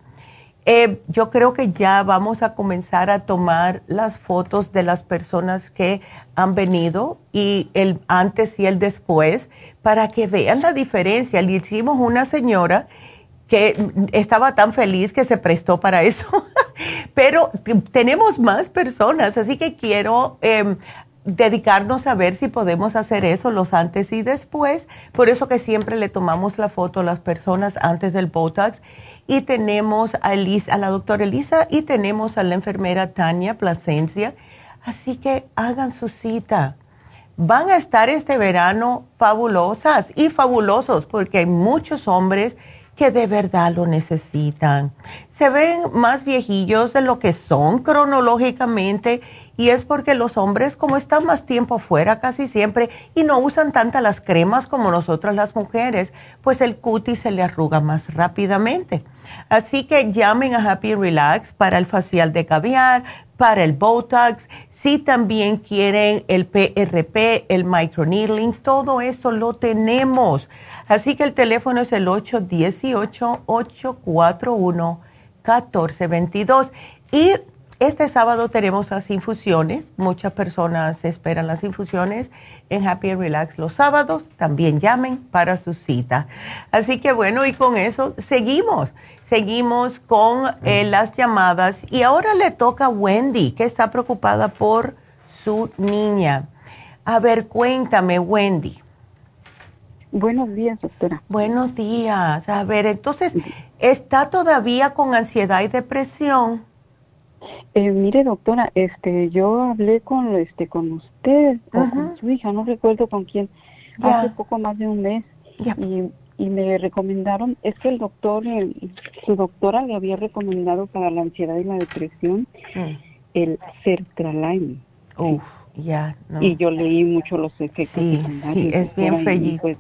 Eh, yo creo que ya vamos a comenzar a tomar las fotos de las personas que han venido y el antes y el después para que vean la diferencia. Le hicimos una señora que estaba tan feliz que se prestó para eso, pero tenemos más personas, así que quiero em, dedicarnos a ver si podemos hacer eso los antes y después. Por eso que siempre le tomamos la foto a las personas antes del Botox. Y tenemos a, la doctora Elisa y tenemos a la enfermera Tania Plasencia. Así que hagan su cita. Van a estar este verano fabulosas y fabulosos porque hay muchos hombres que de verdad lo necesitan. Se ven más viejillos de lo que son cronológicamente y es porque los hombres como están más tiempo fuera casi siempre y no usan tantas las cremas como nosotras las mujeres, pues el cutis se le arruga más rápidamente. Así que llamen a Happy Relax para el facial de caviar, para el Botox, si también quieren el PRP, el microneedling, todo esto lo tenemos. Así que el teléfono es el 818-841-1422. Y este sábado tenemos las infusiones. Muchas personas esperan las infusiones en Happy and Relax los sábados. También llamen para su cita. Así que bueno, y con eso seguimos. Seguimos con eh, las llamadas. Y ahora le toca a Wendy, que está preocupada por su niña. A ver, cuéntame, Wendy. Buenos días, doctora. Buenos días. A ver, entonces, ¿está todavía con ansiedad y depresión? Eh, mire, doctora, este, yo hablé con, este, con usted o con su hija, no recuerdo con quién, hace poco más de un mes y, y, me recomendaron, es que el doctor, su doctora le había recomendado para la ansiedad y la depresión mm. el sertraline. Uf, ya. Y yo leí mucho los efectos sí, Sí, es bien feliz. Pues,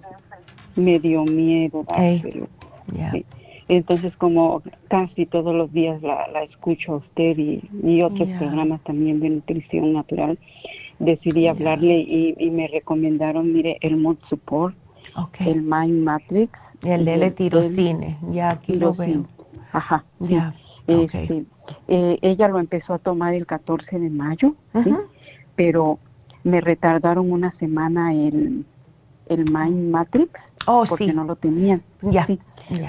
me dio miedo. Entonces, como casi todos los días la, escucho a usted y, otros programas también de nutrición natural, decidí hablarle y, me recomendaron, mire, el Mod Support, el Mind Matrix. Y el L-tirocine, ya aquí lo veo. Ajá. Ya. Este, eh, ella lo empezó a tomar el 14 de mayo, pero me retardaron una semana el, el Mind Matrix oh, porque no lo tenían. Ya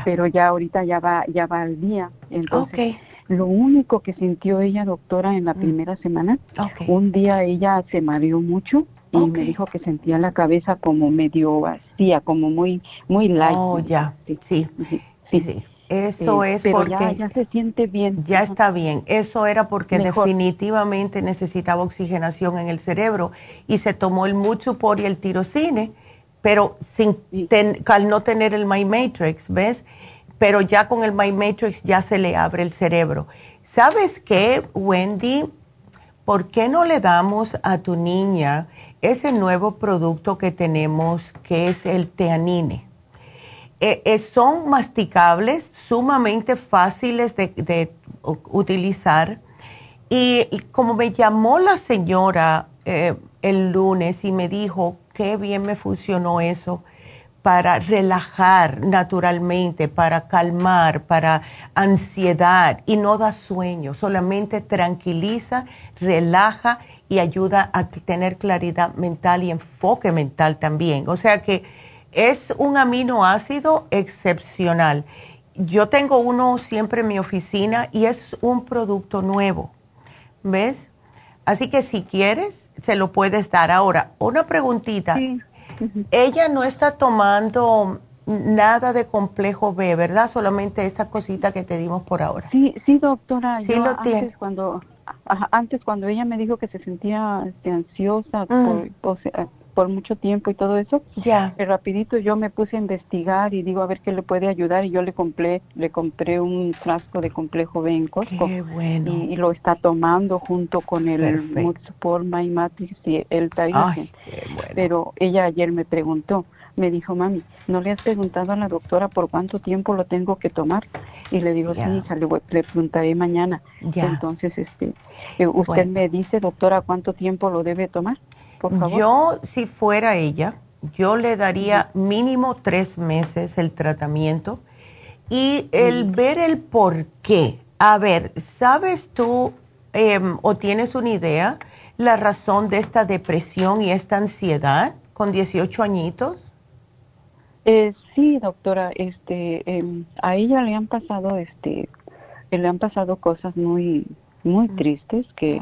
pero ya ahorita ya va, ya va al día. Entonces, lo único que sintió ella, doctora, en la mm. primera semana, un día ella se mareó mucho y me dijo que sentía la cabeza como medio vacía, como muy, muy light. Oh, ya, sí, sí, sí. Eso es porque ya, se siente bien. Ya está bien. Eso era porque definitivamente necesitaba oxigenación en el cerebro y se tomó el Muchupor y el tirocine pero sin al no tener el My Matrix, ¿ves? Pero ya con el My Matrix ya se le abre el cerebro. ¿Sabes qué, Wendy? ¿Por qué no le damos a tu niña ese nuevo producto que tenemos que es el teanine? Eh, eh, son masticables, sumamente fáciles de, utilizar. Y, como me llamó la señora eh, el lunes y me dijo qué bien me funcionó eso para relajar naturalmente, para calmar, para ansiedad y no da sueño, solamente tranquiliza, relaja y ayuda a tener claridad mental y enfoque mental también. O sea que es un aminoácido excepcional. Yo tengo uno siempre en mi oficina y es un producto nuevo. ¿Ves? Así que si quieres, se lo puedes dar. Ahora, una preguntita. Ella no está tomando nada de complejo B, ¿verdad? Solamente esa cosita que te dimos por ahora. Sí, sí, doctora. Sí lo antes cuando antes cuando ella me dijo que se sentía este, ansiosa por, por mucho tiempo y todo eso, ya. Eh, rapidito yo me puse a investigar y digo a ver qué le puede ayudar y yo le compré le compré un frasco de complejo B en Costco qué bueno. y, lo está tomando junto con el Mood Support My Matrix y el Tyrosin. Pero ella ayer me preguntó, me dijo, mami, ¿no le has preguntado a la doctora por cuánto tiempo lo tengo que tomar? Y le digo, sí, hija, le, le, preguntaré mañana. Entonces, este, eh, usted me dice, doctora, ¿cuánto tiempo lo debe tomar? Yo, si fuera ella, yo le daría mínimo tres meses el tratamiento y el ver el por qué. A ver, ¿sabes tú em, o tienes una idea la razón de esta depresión y esta ansiedad con 18 añitos? Eh, sí, doctora, este, em, a ella le han pasado, este, le han pasado cosas muy, muy mm. tristes que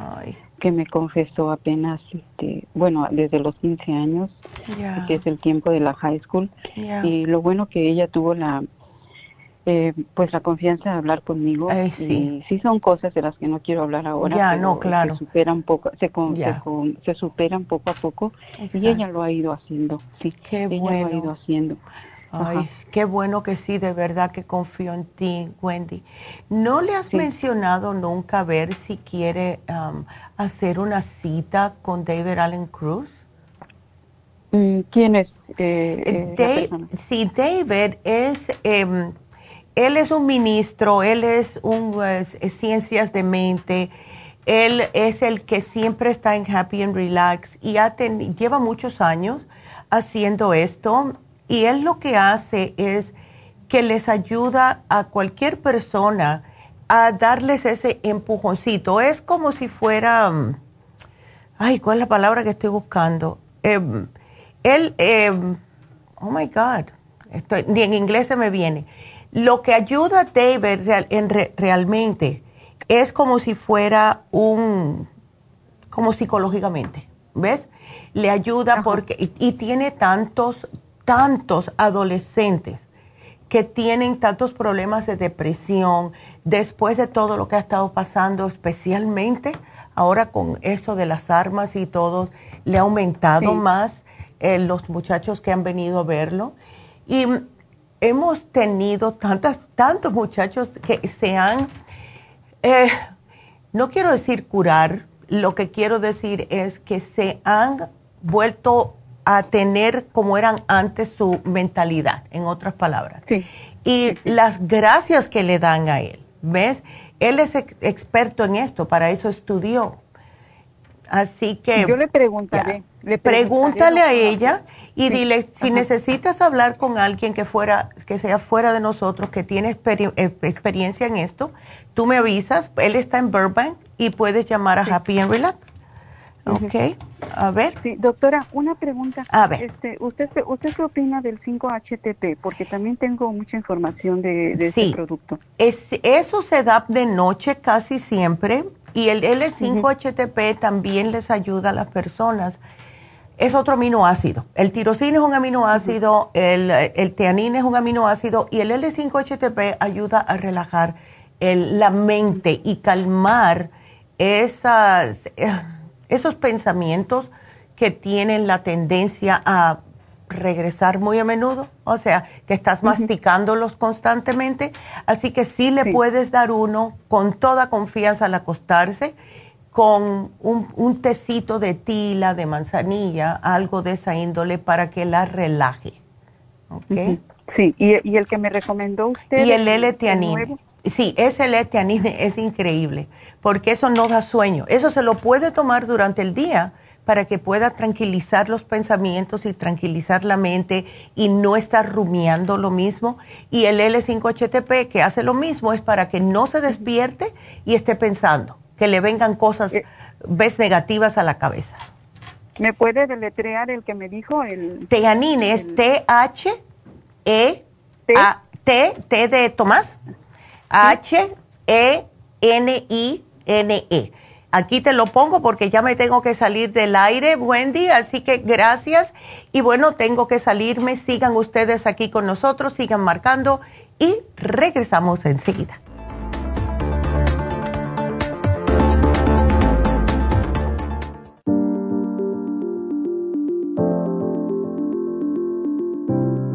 que me confesó apenas, este, bueno, desde los 15 años, que es el tiempo de la high school. Y lo bueno que ella tuvo la, eh, pues la confianza de hablar conmigo. sí. Y sí son cosas de las que no quiero hablar ahora. Ya, no, claro. Se superan poco, se, se, superan poco a poco. Y ella lo ha ido haciendo, sí. Qué ella bueno. lo ha ido haciendo. Ay, qué bueno que sí, de verdad que confío en ti, Wendy. ¿No le has mencionado nunca a ver si quiere um, hacer una cita con David Allen Cruz? Mm, ¿Quién es? Eh, eh sí, David es, em, él es un ministro, él es un ciencias de mente, él es el que siempre está en Happy and Relax y lleva muchos años haciendo esto y él lo que hace es que les ayuda a cualquier persona a darles ese empujoncito. Es como si fuera, mm, ay, ¿cuál es la palabra que estoy buscando? Em, él, em, oh my God, estoy, ni en inglés se me viene. Lo que ayuda a David en realmente es como si fuera un, como psicológicamente, ¿ves? Le ayuda porque, y tiene tantos tantos adolescentes que tienen tantos problemas de depresión después de todo lo que ha estado pasando, especialmente ahora con eso de las armas y todo, le ha aumentado más eh, los muchachos que han venido a verlo. Y hemos tenido tantas, tantos muchachos que se han, eh, no quiero decir curar, lo que quiero decir es que se han vuelto a tener como eran antes su mentalidad, en otras palabras. Y las gracias que le dan a él, ¿ves? Él es experto en esto, para eso estudió. Así que... Yo le preguntaré. pregúntale a ella y dile, si necesitas hablar con alguien que, fuera, que sea fuera de nosotros, que tiene eh, experiencia en esto, tú me avisas, él está en Burbank y puedes llamar a Happy and Relax. Ok, a ver. Sí, doctora, una pregunta. A ver. Este, ¿usted, ¿Usted qué opina del 5-HTP? Porque también tengo mucha información de, de este producto. Es, eso se da de noche casi siempre y el L5-HTP también les ayuda a las personas. Es otro aminoácido. El tirosina es un aminoácido, el, el teanina es un aminoácido y el L5-HTP ayuda a relajar el, la mente y calmar esas... Eh, esos pensamientos que tienen la tendencia a regresar muy a menudo, o sea, que estás masticándolos constantemente, así que sí le puedes dar uno con toda confianza al acostarse, con un, tecito de tila, de manzanilla, algo de esa índole para que la relaje. ¿Ok? Sí, y, el que me recomendó usted. Y el L-teanine. Sí, ese L-teanine es increíble porque eso no da sueño. Eso se lo puede tomar durante el día para que pueda tranquilizar los pensamientos y tranquilizar la mente y no estar rumiando lo mismo. Y el L5HTP que hace lo mismo es para que no se despierte y esté pensando, que le vengan cosas, eh. ves, negativas a la cabeza. ¿Me puede deletrear el que me dijo? El, Teanine es T-H-E-A-T, T de Tomás, H-E-N-I N-E. aquí te lo pongo porque ya me tengo que salir del aire, Wendy, así que gracias. Y bueno, tengo que salirme, sigan ustedes aquí con nosotros, sigan marcando y regresamos enseguida.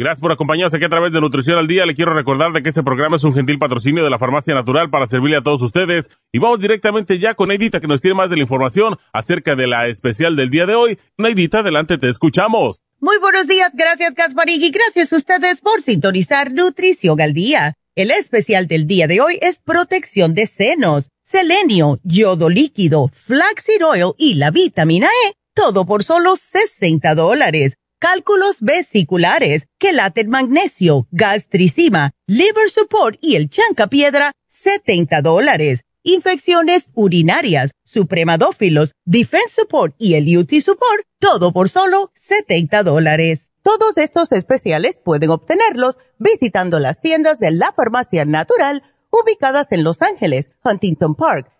Gracias por acompañarnos aquí a través de Nutrición al Día. Le quiero recordar de que este programa es un gentil patrocinio de la Farmacia Natural para servirle a todos ustedes. Y vamos directamente ya con Neidita que nos tiene más de la información acerca de la especial del día de hoy. Neidita, adelante, te escuchamos. Muy buenos días, gracias Gasparín y gracias a ustedes por sintonizar Nutrición al Día. El especial del día de hoy es protección de senos, selenio, yodo líquido, flaxseed oil y la vitamina E, todo por solo 60 dólares cálculos vesiculares, quelate magnesio, gastricima, liver support y el chancapiedra, 70 dólares. Infecciones urinarias, supremadófilos, defense support y el UT support, todo por solo 70 dólares. Todos estos especiales pueden obtenerlos visitando las tiendas de la farmacia natural ubicadas en Los Ángeles, Huntington Park,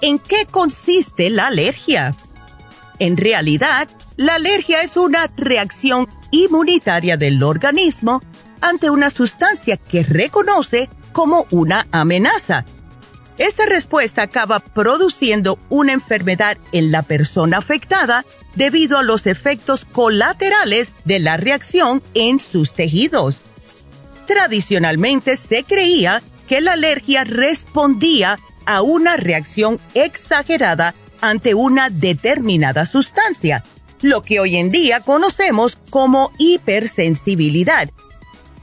¿En qué consiste la alergia? En realidad, la alergia es una reacción inmunitaria del organismo ante una sustancia que reconoce como una amenaza. Esta respuesta acaba produciendo una enfermedad en la persona afectada debido a los efectos colaterales de la reacción en sus tejidos. Tradicionalmente se creía que la alergia respondía a una reacción exagerada ante una determinada sustancia, lo que hoy en día conocemos como hipersensibilidad.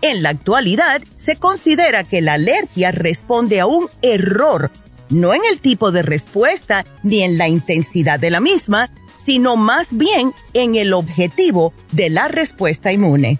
En la actualidad se considera que la alergia responde a un error, no en el tipo de respuesta ni en la intensidad de la misma, sino más bien en el objetivo de la respuesta inmune.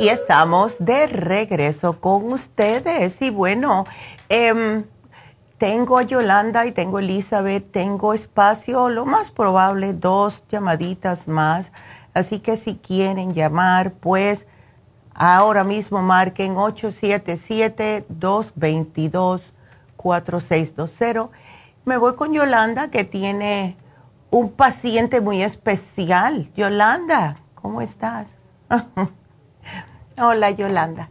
Y estamos de regreso con ustedes. Y bueno, em, tengo a Yolanda y tengo a Elizabeth, tengo espacio, lo más probable, dos llamaditas más. Así que si quieren llamar, pues ahora mismo marquen 877-222-4620. Me voy con Yolanda, que tiene un paciente muy especial. Yolanda, ¿cómo estás? Hola, Yolanda.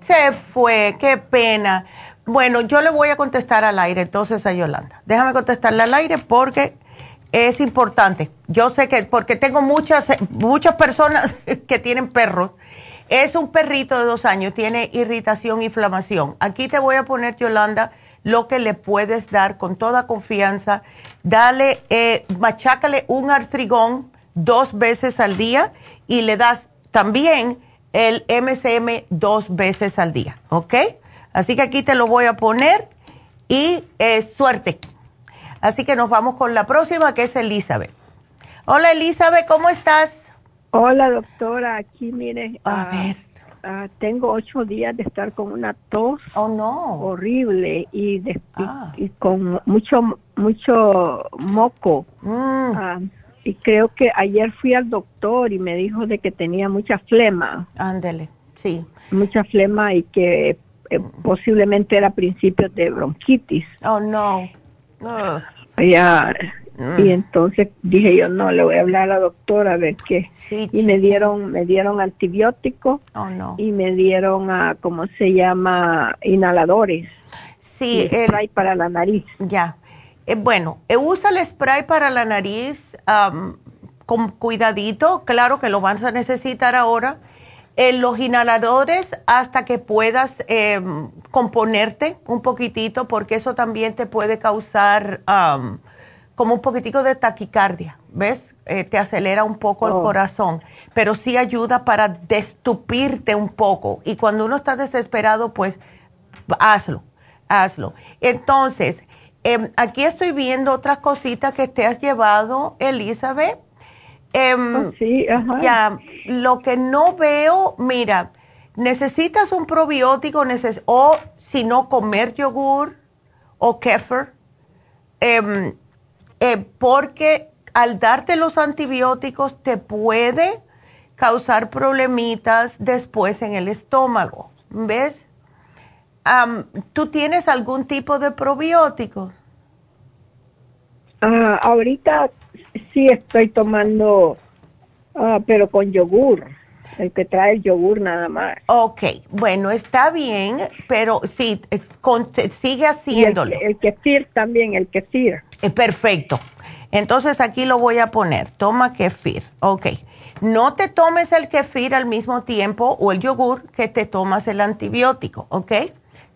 Se fue, qué pena. Bueno, yo le voy a contestar al aire entonces a Yolanda. Déjame contestarle al aire porque es importante. Yo sé que, porque tengo muchas, muchas personas que tienen perros. Es un perrito de dos años, tiene irritación, inflamación. Aquí te voy a poner, Yolanda, lo que le puedes dar con toda confianza. Dale, eh, machácale un artrigón dos veces al día y le das también el MCM dos veces al día, ¿ok? Así que aquí te lo voy a poner y eh, suerte. Así que nos vamos con la próxima que es Elizabeth. Hola Elizabeth, ¿cómo estás? Hola doctora, aquí mire. A ah, ver. Ah, tengo ocho días de estar con una tos oh, no. horrible y, ah. con mucho mucho moco. Mm y creo que ayer fui al doctor y me dijo de que tenía mucha flema. Ándele, sí. Mucha flema y que eh, posiblemente era principio de bronquitis. Oh, no. Ya, mm. Y entonces dije yo, no, le voy a hablar a la doctora a ver qué. y me dieron, me dieron antibióticos oh, no. y me dieron, a, ¿cómo se llama? Inhaladores. Sí, el, para la nariz. Ya. Eh, bueno, eh, usa el spray para la nariz con cuidadito, claro que lo vas a necesitar ahora. En los inhaladores hasta que puedas em, componerte un poquitito, porque eso también te puede causar como un poquitico de taquicardia, ¿ves? Eh, te acelera un poco el oh. corazón, pero sí ayuda para destupirte un poco. Y cuando uno está desesperado, pues hazlo, hazlo. Entonces, Em, aquí estoy viendo otras cositas que te has llevado, Elizabeth. Em, oh, sí, ajá. Ya, lo que no veo, mira, necesitas un probiótico o si no comer yogur o kefir, em, eh, porque al darte los antibióticos te puede causar problemitas después en el estómago, ¿ves? ¿Tú tienes algún tipo de probiótico? Ah, ahorita sí estoy tomando, ah, pero con yogur, el que trae el yogur nada más. Ok, bueno, está bien, pero sí, sigue haciéndolo. el, kefir también, el kefir. Eh, perfecto. Entonces aquí lo voy a poner, toma kefir, ok. No te tomes el kefir al mismo tiempo o el yogur que te tomas el antibiótico, ¿ok?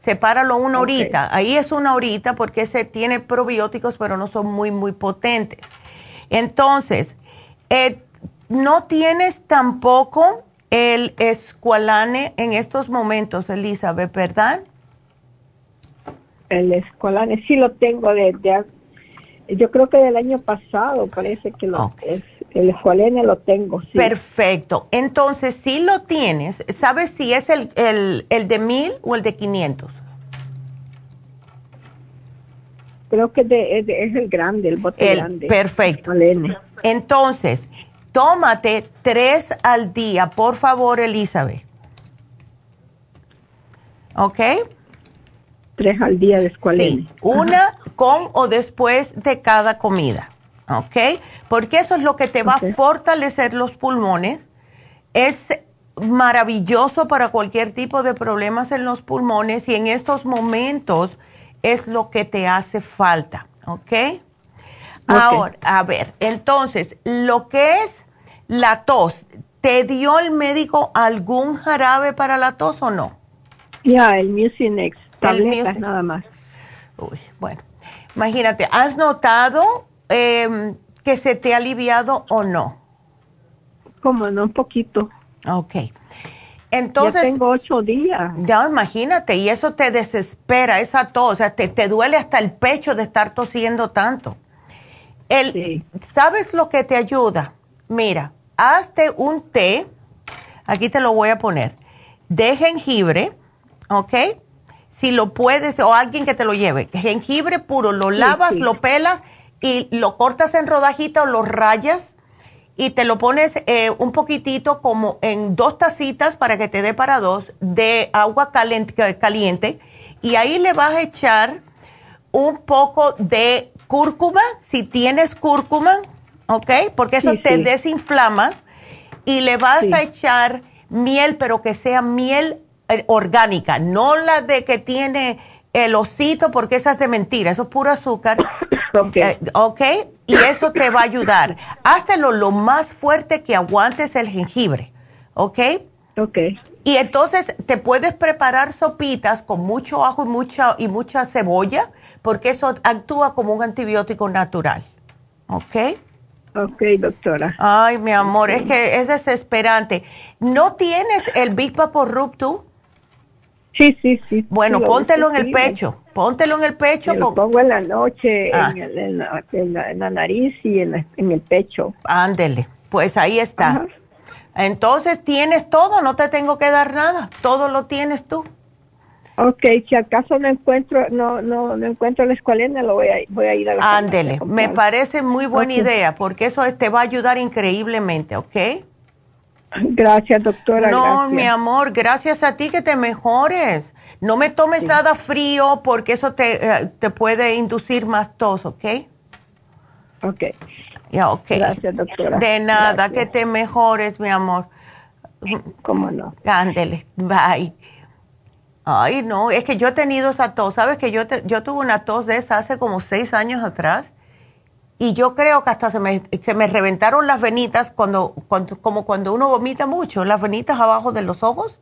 Sepáralo una horita. Ahí es una horita porque ese tiene probióticos, pero no son muy, muy potentes. Entonces, eh, no tienes tampoco el escualane en estos momentos, Elizabeth, ¿verdad? El escualane sí lo tengo desde, yo creo que del año pasado, parece que lo es. El escualene lo tengo, sí. Perfecto. Entonces, si lo tienes, ¿sabes si es el, el, de mil o el de 500? Creo que es, el grande, el bote grande. Perfecto. Entonces, tómate tres al día, por favor, Elizabeth. ¿Ok? Tres al día de escualene. Sí, una con o después de cada comida. ¿Ok? Porque eso es lo que te va a fortalecer los pulmones. Es maravilloso para cualquier tipo de problemas en los pulmones y en estos momentos es lo que te hace falta, ¿ok? okay. Ahora, a ver, entonces, lo que es la tos, ¿te dio el médico algún jarabe para la tos o no? Ya, el Mucinex, tabletas nada más. Uy, bueno, imagínate, ¿has notado em, que se te ha aliviado o no? Como no, un poquito. Ok. Entonces, ya tengo ocho días. Ya imagínate, y eso te desespera, esa tos, o sea, te, te duele hasta el pecho de estar tosiendo tanto. El, ¿Sabes lo que te ayuda? Mira, hazte un té, aquí te lo voy a poner, de jengibre, ¿ok? Si lo puedes, o alguien que te lo lleve, jengibre puro, lo lavas, lo pelas y lo cortas en rodajita o lo rayas y te lo pones eh, un poquitito como en dos tacitas para que te dé para dos de agua caliente, caliente y ahí le vas a echar un poco de cúrcuma, si tienes cúrcuma, ¿ok? Porque eso te desinflama y le vas a echar miel, pero que sea miel eh, orgánica, no la de que tiene el osito, porque esa es de mentira, eso es puro azúcar. Ok. Eh, ok, y eso te va a ayudar. Háztelo lo más fuerte que aguantes el jengibre, ¿ok? Ok. Y entonces te puedes preparar sopitas con mucho ajo y mucha, y mucha cebolla porque eso actúa como un antibiótico natural. ¿Ok? Ok, doctora. Ay, mi amor, es que es desesperante. ¿No tienes el Big por Rub tú? Sí, sí, sí. Bueno, póntelo en el pecho. Póntelo en el pecho. lo pongo en la noche, ah. en, la, nariz y en, el pecho. Ándele, pues ahí está. Entonces tienes todo, no te tengo que dar nada. Todo lo tienes tú. Ok, si acaso no encuentro, no, no, no encuentro la escualena, lo voy a, voy a ir a la Ándele, me parece muy buena idea, porque eso te va a ayudar increíblemente, ¿ok? Gracias, doctora. No, mi amor, gracias a ti que te mejores. No me tomes nada frío porque eso te, eh, te puede inducir más tos, ¿ok? Ok. Ya, ok. Gracias, doctora. De nada, que te mejores, mi amor. ¿Cómo no? Ándele, bye. Ay, no, es que yo he tenido esa tos. Sabes que yo, yo tuve una tos de esa hace como seis años atrás y yo creo que hasta se me, se me reventaron las venitas cuando, cuando, como cuando uno vomita mucho, las venitas abajo de los ojos,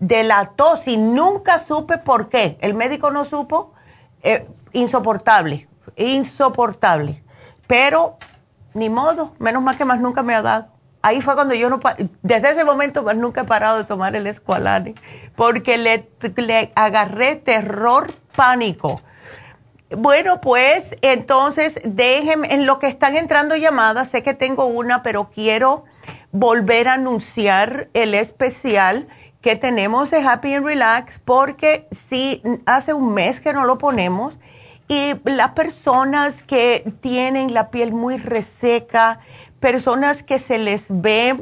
de la tos y nunca supe por qué. El médico no supo, eh, insoportable, insoportable. Pero ni modo, menos mal que más nunca me ha dado ahí fue cuando yo no, desde ese momento pues nunca he parado de tomar el escualane, porque le, le agarré terror, pánico. Bueno, pues entonces déjenme, en lo que están entrando llamadas, sé que tengo una, pero quiero volver a anunciar el especial que tenemos de Happy and Relax, porque sí, hace un mes que no lo ponemos y las personas que tienen la piel muy reseca, personas que se les ve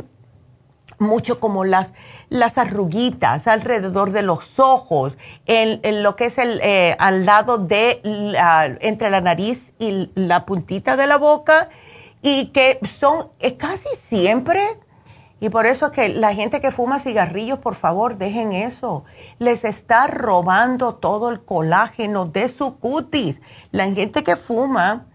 mucho como las, las arruguitas alrededor de los ojos, en, lo que es el, eh, al lado de, entre la nariz y la puntita de la boca, y que son eh, casi siempre, y por eso es que la gente que fuma cigarrillos, por favor, dejen eso. Les está robando todo el colágeno de su cutis. La gente que fuma,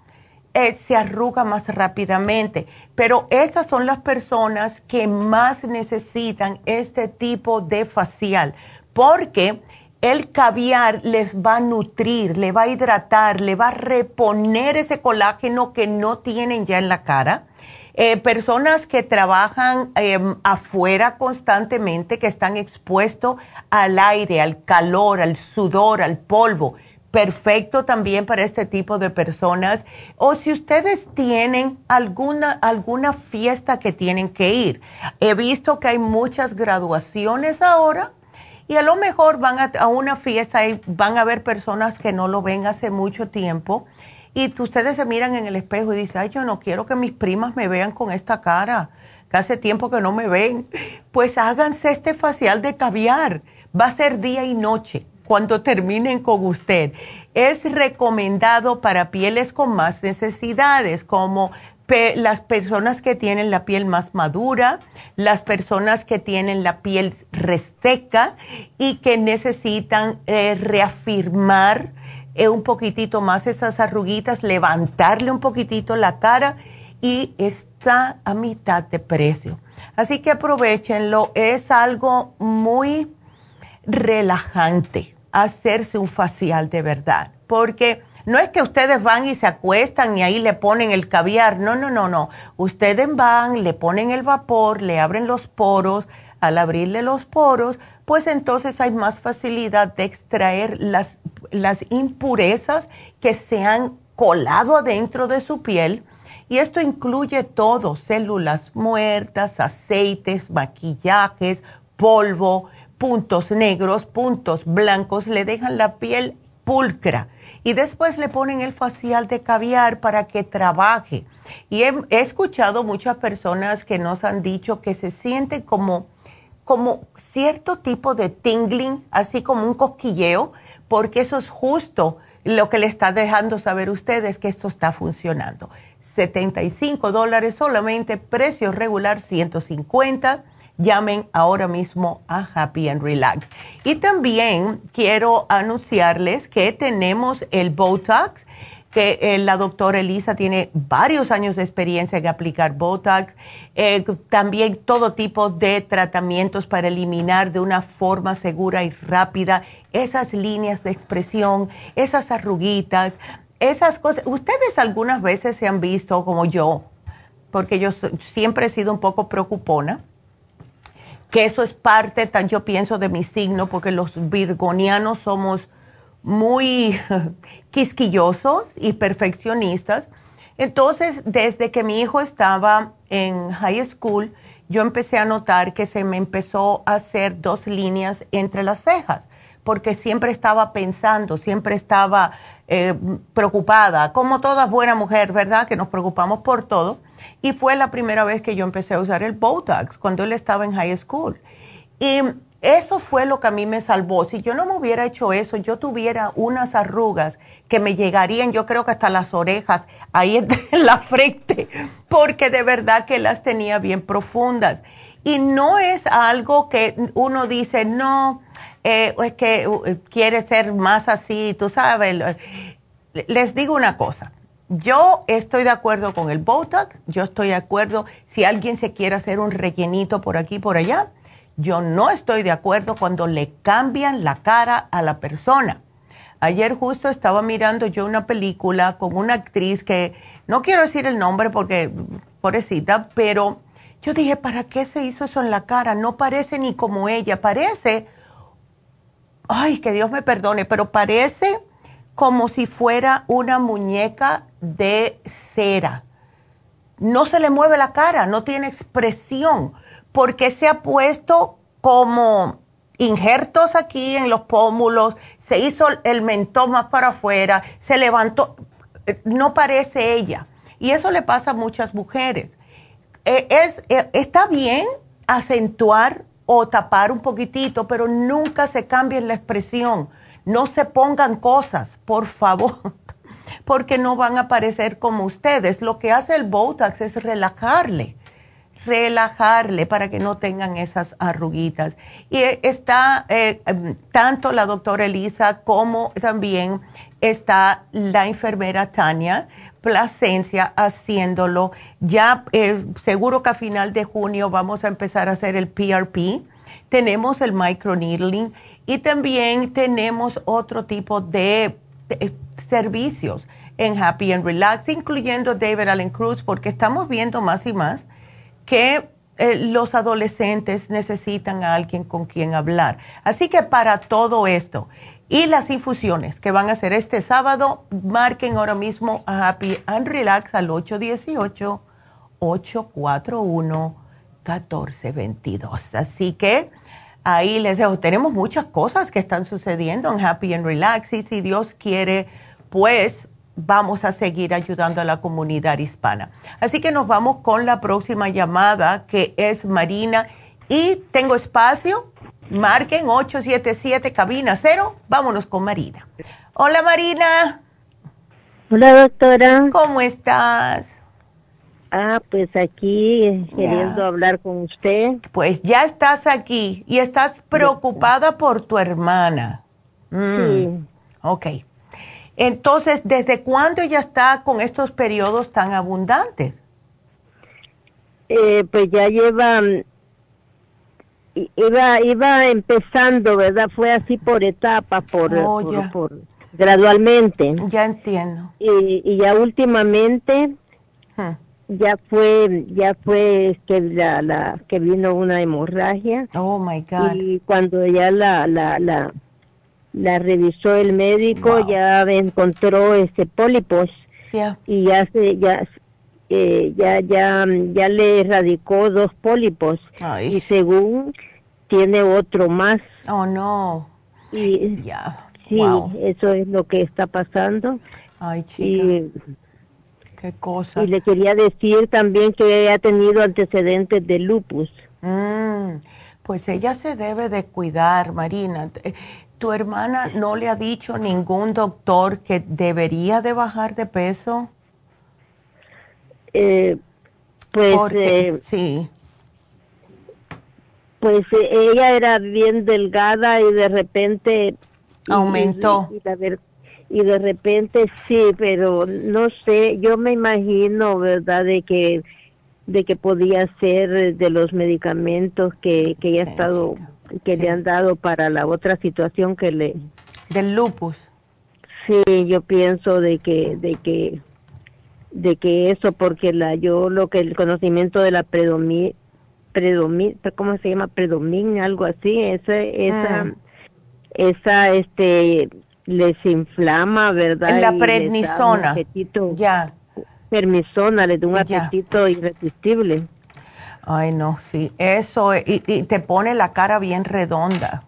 eh, se arruga más rápidamente. Pero estas son las personas que más necesitan este tipo de facial, porque el caviar les va a nutrir, le va a hidratar, le va a reponer ese colágeno que no tienen ya en la cara. Eh, personas que trabajan em, afuera constantemente, que están expuestos al aire, al calor, al sudor, al polvo perfecto también para este tipo de personas. O si ustedes tienen alguna, alguna fiesta que tienen que ir. He visto que hay muchas graduaciones ahora y a lo mejor van a, una fiesta y van a ver personas que no lo ven hace mucho tiempo. Y ustedes se miran en el espejo y dicen, ay, yo no quiero que mis primas me vean con esta cara, que hace tiempo que no me ven. Pues háganse este facial de caviar. Va a ser día y noche cuando terminen con usted. Es recomendado para pieles con más necesidades, como las personas que tienen la piel más madura, las personas que tienen la piel reseca y que necesitan eh, reafirmar un poquitito más esas arruguitas, levantarle un poquitito la cara y está a mitad de precio. Así que aprovechenlo, es algo muy relajante hacerse un facial de verdad, porque no es que ustedes van y se acuestan y ahí le ponen el caviar, no, no, no, no. Ustedes van, le ponen el vapor, le abren los poros, al abrirle los poros, pues entonces hay más facilidad de extraer las, las impurezas que se han colado dentro de su piel. Y esto incluye todo, células muertas, aceites, maquillajes, polvo, puntos negros, puntos blancos, le dejan la piel pulcra y después le ponen el facial de caviar para que trabaje. Y he, escuchado muchas personas que nos han dicho que se sienten como, como cierto tipo de tingling, así como un cosquilleo, porque eso es justo lo que le está dejando saber ustedes que esto está funcionando. 75 dólares solamente, precio regular 150 llamen ahora mismo a Happy and Relax. Y también quiero anunciarles que tenemos el Botox, que eh, la doctora Elisa tiene varios años de experiencia en aplicar Botox, eh, también todo tipo de tratamientos para eliminar de una forma segura y rápida esas líneas de expresión, esas arruguitas, esas cosas. Ustedes algunas veces se han visto como yo, porque yo siempre he sido un poco preocupona que eso es parte, yo pienso, de mi signo, porque los virgonianos somos muy quisquillosos y perfeccionistas. Entonces, desde que mi hijo estaba en high school, yo empecé a notar que se me empezó a hacer dos líneas entre las cejas, porque siempre estaba pensando, siempre estaba eh, preocupada, como toda buena mujer, ¿verdad? Que nos preocupamos por todo. Y fue la primera vez que yo empecé a usar el Botox, cuando él estaba en high school. Y eso fue lo que a mí me salvó. Si yo no me hubiera hecho eso, yo tuviera unas arrugas que me llegarían, yo creo que hasta las orejas, ahí en la frente, porque de verdad que las tenía bien profundas. Y no es algo que uno dice, no, eh, es que uh, quiere ser más así, tú sabes. Les digo una cosa, yo estoy de acuerdo con el Botox, yo estoy de acuerdo si alguien se quiere hacer un rellenito por aquí por allá. Yo no estoy de acuerdo cuando le cambian la cara a la persona. Ayer justo estaba mirando yo una película con una actriz que no quiero decir el nombre porque pobrecita, pero yo dije, ¿para qué se hizo eso en la cara? No parece ni como ella, parece, ay, que Dios me perdone, pero parece como si fuera una muñeca de cera. No se le mueve la cara, no tiene expresión, porque se ha puesto como injertos aquí en los pómulos, se hizo el mentón más para afuera, se levantó, eh, no parece ella. Y eso le pasa a muchas mujeres. Eh, eh, está bien acentuar o tapar un poquitito, pero nunca se cambie la expresión no se pongan cosas, por favor, porque no van a parecer como ustedes. Lo que hace el Botox es relajarle, relajarle para que no tengan esas arruguitas. Y eh, está eh, em, tanto la doctora Elisa como también está la enfermera Tania Plasencia haciéndolo. Ya eh, seguro que a final de junio vamos a empezar a hacer el PRP. Tenemos el microneedling y también tenemos otro tipo de, servicios en Happy and Relax, incluyendo David Allen Cruz, porque estamos viendo más y más que eh, los adolescentes necesitan a alguien con quien hablar. Así que para todo esto y las infusiones que van a hacer este sábado, marquen ahora mismo a Happy and Relax al 818-841-1422. Así que ahí les dejo. Tenemos muchas cosas que están sucediendo en Happy and Relax y si Dios quiere, pues vamos a seguir ayudando a la comunidad hispana. Así que nos vamos con la próxima llamada que es Marina y tengo espacio. Marquen 877 cabina cero. Vámonos con Marina. Hola Marina. Hola doctora. ¿Cómo estás? Ah, pues aquí queriendo hablar con usted. Pues ya estás aquí y estás preocupada por tu hermana. Mm. Sí. Ok. Entonces, ¿desde cuándo ella está con estos periodos tan abundantes? Eh, pues ya lleva, iba, iba empezando, ¿verdad? Fue así por etapas, por, oh, por, gradualmente. Ya entiendo. Y, y ya últimamente, ya fue, ya fue que la, la, que vino una hemorragia. Oh my God. Y cuando ya la, la, la, la revisó el médico, ya encontró este pólipos. Y ya se, ya, eh, ya, ya, ya le erradicó dos pólipos. Y según tiene otro más. Oh no. Y ya. Sí, eso es lo que está pasando. Ay, chica. Qué cosa. Y le quería decir también que ha tenido antecedentes de lupus. Mm, pues ella se debe de cuidar, Marina. Eh, ¿Tu hermana no le ha dicho ningún doctor que debería de bajar de peso? Eh, pues eh, sí. Pues ella era bien delgada y de repente Aumentó. Y, de repente sí, pero no sé, yo me imagino, ¿verdad?, de que de que podía ser de los medicamentos que, que ella ha estado, que le han dado para la otra situación que le... Del lupus. Sí, yo pienso de que, de que, de que eso, porque la, yo lo que el conocimiento de la predomi, predomi, ¿cómo se llama? Predomin, algo así, ese, esa, mm esa este les inflama, ¿verdad? La prednisona. Ya. Permisona, le da un apetito irresistible. Ay, no, sí, eso, y, te pone la cara bien redonda.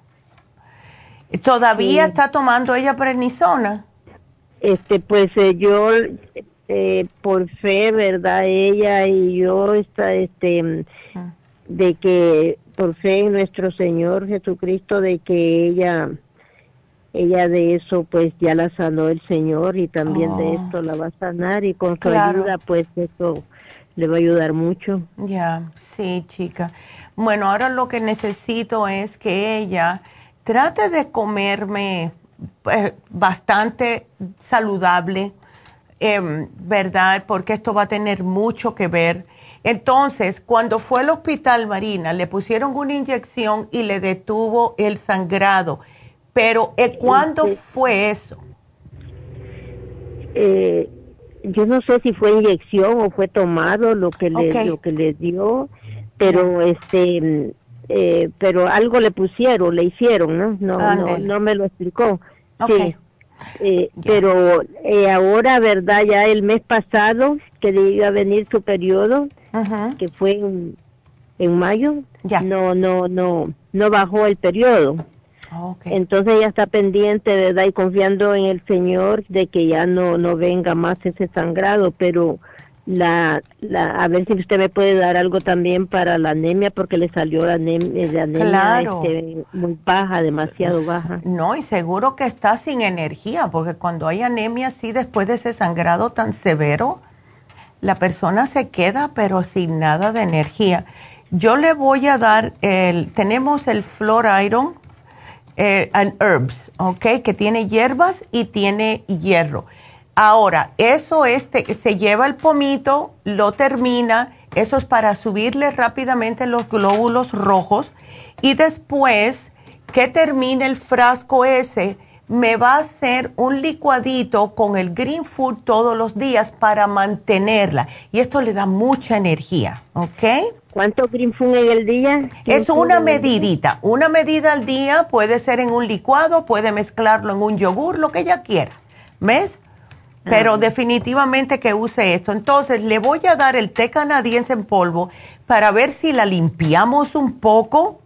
¿Todavía está tomando ella prednisona? Este, pues eh, yo, eh, por fe, ¿verdad? Ella y yo, está, este, ah. de que por fe en nuestro Señor Jesucristo de que ella ella de eso pues ya la sanó el Señor y también de oh. esto la va a sanar y con su ayuda pues eso le va a ayudar mucho. Ya, sí, chica. Bueno, ahora lo que necesito es que ella trate de comerme pues, bastante saludable, em, ¿verdad? Porque esto va a tener mucho que ver entonces, cuando fue al hospital Marina, le pusieron una inyección y le detuvo el sangrado. Pero, eh, ¿cuándo fue eso? Eh, yo no sé si fue inyección o fue tomado lo que le, lo que le dio, pero este, eh, pero algo le pusieron, le hicieron, ¿no? No, no, no me lo explicó. Sí. pero ahora, ¿verdad? Ya el mes pasado, que iba a venir su periodo, que fue en, mayo, no, no, no, no bajó el periodo. Entonces ella está pendiente, ¿verdad? Y confiando en el Señor de que ya no, no venga más ese sangrado, pero la, la, a ver si usted me puede dar algo también para la anemia, porque le salió la anemia, este, muy baja, demasiado baja. No, y seguro que está sin energía, porque cuando hay anemia así después de ese sangrado tan severo, la persona se queda pero sin nada de energía. Yo le voy a dar el, tenemos el Flor Iron eh, and Herbs, ¿ok? Que tiene hierbas y tiene hierro. Ahora, eso este, se lleva el pomito, lo termina, eso es para subirle rápidamente los glóbulos rojos y después que termine el frasco ese, me va a hacer un licuadito con el green food todos los días para mantenerla. Y esto le da mucha energía, ¿ok? ¿Cuánto green food en el día? Es una medidita. Una medida al día puede ser en un licuado, puede mezclarlo en un yogur, lo que ella quiera. ¿Ves? Pero definitivamente que use esto. Entonces le voy a dar el té canadiense en polvo para ver si la limpiamos un poco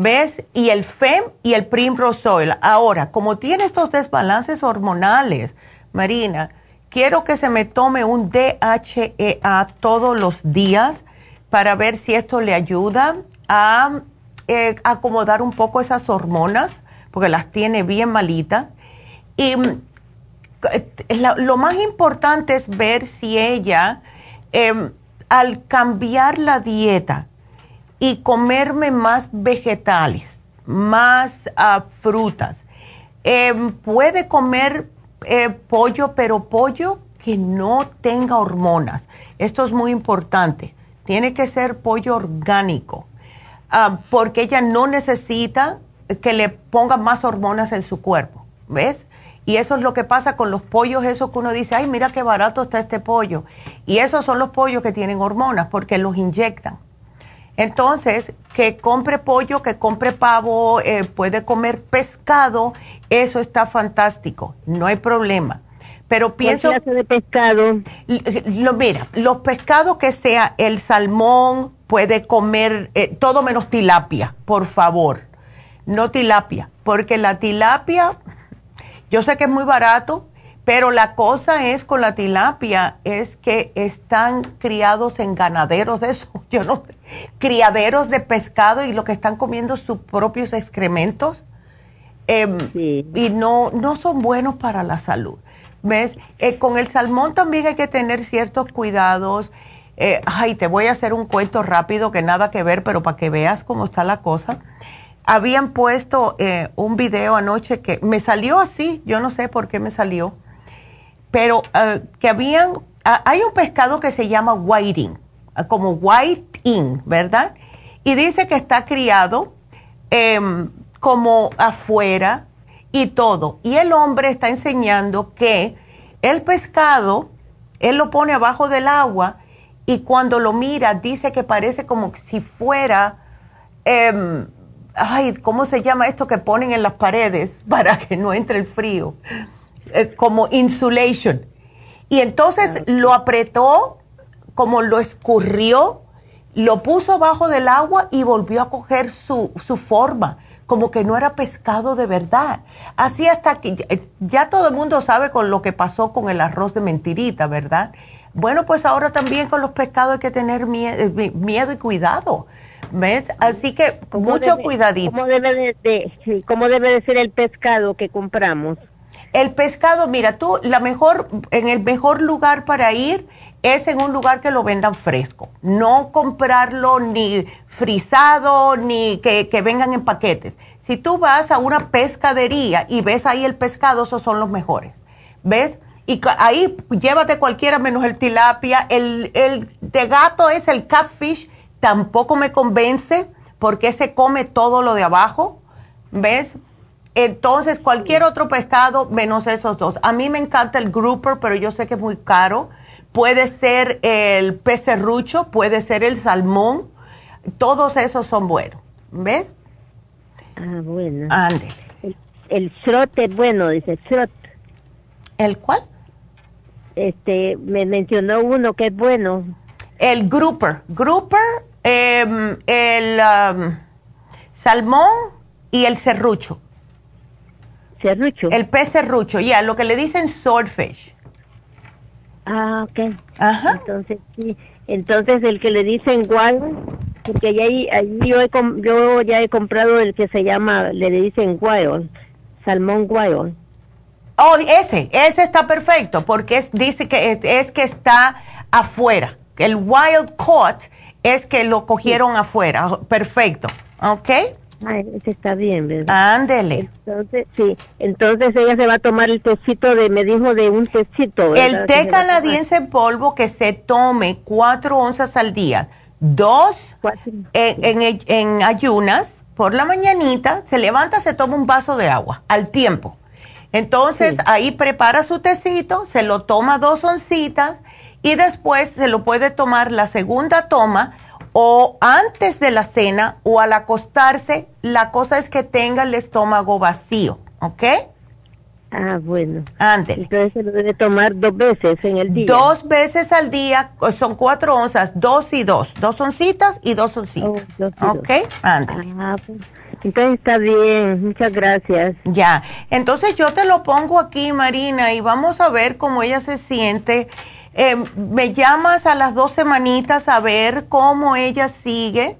¿Ves? Y el FEM y el Primrose Oil. Ahora, como tiene estos desbalances hormonales, Marina, quiero que se me tome un DHEA todos los días para ver si esto le ayuda a eh, acomodar un poco esas hormonas, porque las tiene bien malitas. Y mm, lo más importante es ver si ella em, al cambiar la dieta y comerme más vegetales, más ah, frutas, em, puede comer eh, pollo, pero pollo que no tenga hormonas. Esto es muy importante. Tiene que ser pollo orgánico, ah, porque ella no necesita que le pongan más hormonas en su cuerpo, ¿ves? Y eso es lo que pasa con los pollos, eso que uno dice, ay, mira qué barato está este pollo. Y esos son los pollos que tienen hormonas porque los inyectan. Entonces, que compre pollo, que compre pavo, eh, puede comer pescado, eso está fantástico, no hay problema. Pero pienso... ¿Qué clase de pescado? Lo, mira, los pescados que sea el salmón, puede comer eh, todo menos tilapia, por favor. No tilapia, porque la tilapia yo sé que es muy barato, pero la cosa es con la tilapia es que están criados en ganaderos de eso, yo no sé, criaderos de pescado y lo que están comiendo sus propios excrementos em, y no, no son buenos para la salud. ¿Ves? Eh, con el salmón también hay que tener ciertos cuidados. Eh, ay, te voy a hacer un cuento rápido que nada que ver, pero para que veas cómo está la cosa habían puesto eh, un video anoche que me salió así, yo no sé por qué me salió, pero eh, que habían, hay un pescado que se llama whiting, como whiting, ¿verdad? Y dice que está criado em, como afuera y todo. Y el hombre está enseñando que el pescado, él lo pone abajo del agua y cuando lo mira dice que parece como si fuera... Em, ay, ¿cómo se llama esto que ponen en las paredes para que no entre el frío? Eh, como insulation. Y entonces ah, lo apretó, como lo escurrió, lo puso abajo del agua y volvió a coger su, su forma, como que no era pescado de verdad. Así hasta que ya todo el mundo sabe con lo que pasó con el arroz de mentirita, ¿verdad? Bueno, pues ahora también con los pescados hay que tener eh, miedo y cuidado ¿Ves? Así que mucho cuidadito. ¿cómo debe de, ¿Cómo debe de ser el pescado que compramos? El pescado, mira, tú, la mejor, en el mejor lugar para ir es en un lugar que lo vendan fresco. No comprarlo ni frisado, ni que, que vengan en paquetes. Si tú vas a una pescadería y ves ahí el pescado, esos son los mejores. ¿Ves? Y ahí llévate cualquiera menos el tilapia. El, el de gato es el catfish tampoco me convence porque se come todo lo de abajo, ¿ves? Entonces, cualquier otro pescado menos esos dos. A mí me encanta el grouper, pero yo sé que es muy caro. Puede ser el pez serrucho, puede ser el salmón. Todos esos son buenos, ¿ves? Ah, bueno. Ándele. El, el es bueno, dice srot. ¿El cuál? Este, me mencionó uno que es bueno. El grouper. Grouper Em, el salmón y el serrucho. ¿Serrucho? El pez serrucho, ya, lo que le dicen swordfish. Ah, ok. Ajá. Entonces, sí. Entonces, el que le dicen wild, porque ahí, yo, he, yo ya he comprado el que se llama, le dicen wild, salmón wild. Oh, ese, ese está perfecto, porque es, dice que es, es que está afuera. El wild caught es que lo cogieron afuera. Perfecto. ¿Ok? Ay, ese está bien, ¿verdad? Ándele. Entonces, sí. Entonces ella se va a tomar el tecito de, me dijo, de un tecito. El té canadiense en polvo que se tome cuatro onzas al día. Dos en, en, ayunas por la mañanita, se levanta, se toma un vaso de agua al tiempo. Entonces ahí prepara su tecito, se lo toma dos oncitas y después se lo puede tomar la segunda toma o antes de la cena o al acostarse. La cosa es que tenga el estómago vacío, ¿ok? Ah, bueno. Ándele. Entonces se lo debe tomar dos veces en el día. Dos veces al día, son cuatro onzas, dos y dos. Dos oncitas y dos oncitas. Oh, ¿Ok? Ándele. Ah, pues, entonces está bien, muchas gracias. Ya, entonces yo te lo pongo aquí, Marina, y vamos a ver cómo ella se siente eh, me llamas a las dos semanitas a ver cómo ella sigue.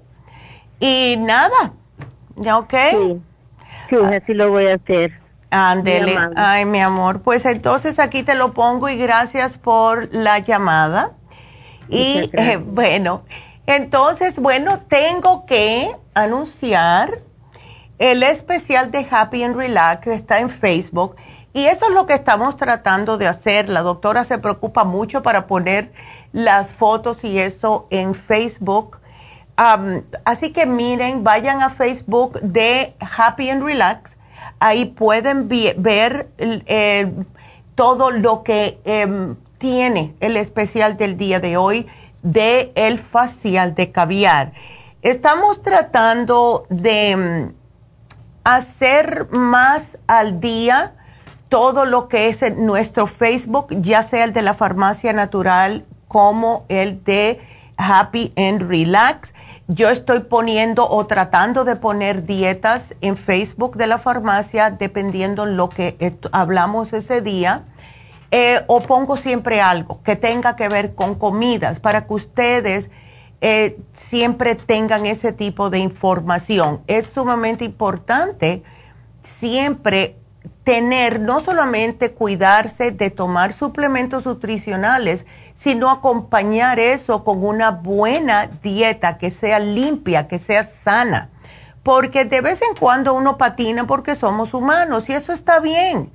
Y nada, ¿ya ok? Sí, así lo voy a hacer. Ándele, ay mi amor, pues entonces aquí te lo pongo y gracias por la llamada. Y eh, bueno, entonces, bueno, tengo que anunciar el especial de Happy and Relax. Que está en Facebook. Y eso es lo que estamos tratando de hacer. La doctora se preocupa mucho para poner las fotos y eso en Facebook. así que miren, vayan a Facebook de Happy and Relax. Ahí pueden ver todo lo que em, tiene el especial del día de hoy de el facial de caviar. Estamos tratando de em, hacer más al día todo lo que es en nuestro Facebook, ya sea el de la farmacia natural como el de Happy and Relax. Yo estoy poniendo o tratando de poner dietas en Facebook de la farmacia dependiendo lo que hablamos ese día. Eh, o pongo siempre algo que tenga que ver con comidas para que ustedes eh, siempre tengan ese tipo de información. Es sumamente importante siempre tener, no solamente cuidarse de tomar suplementos nutricionales, sino acompañar eso con una buena dieta que sea limpia, que sea sana. Porque de vez en cuando uno patina porque somos humanos y eso está bien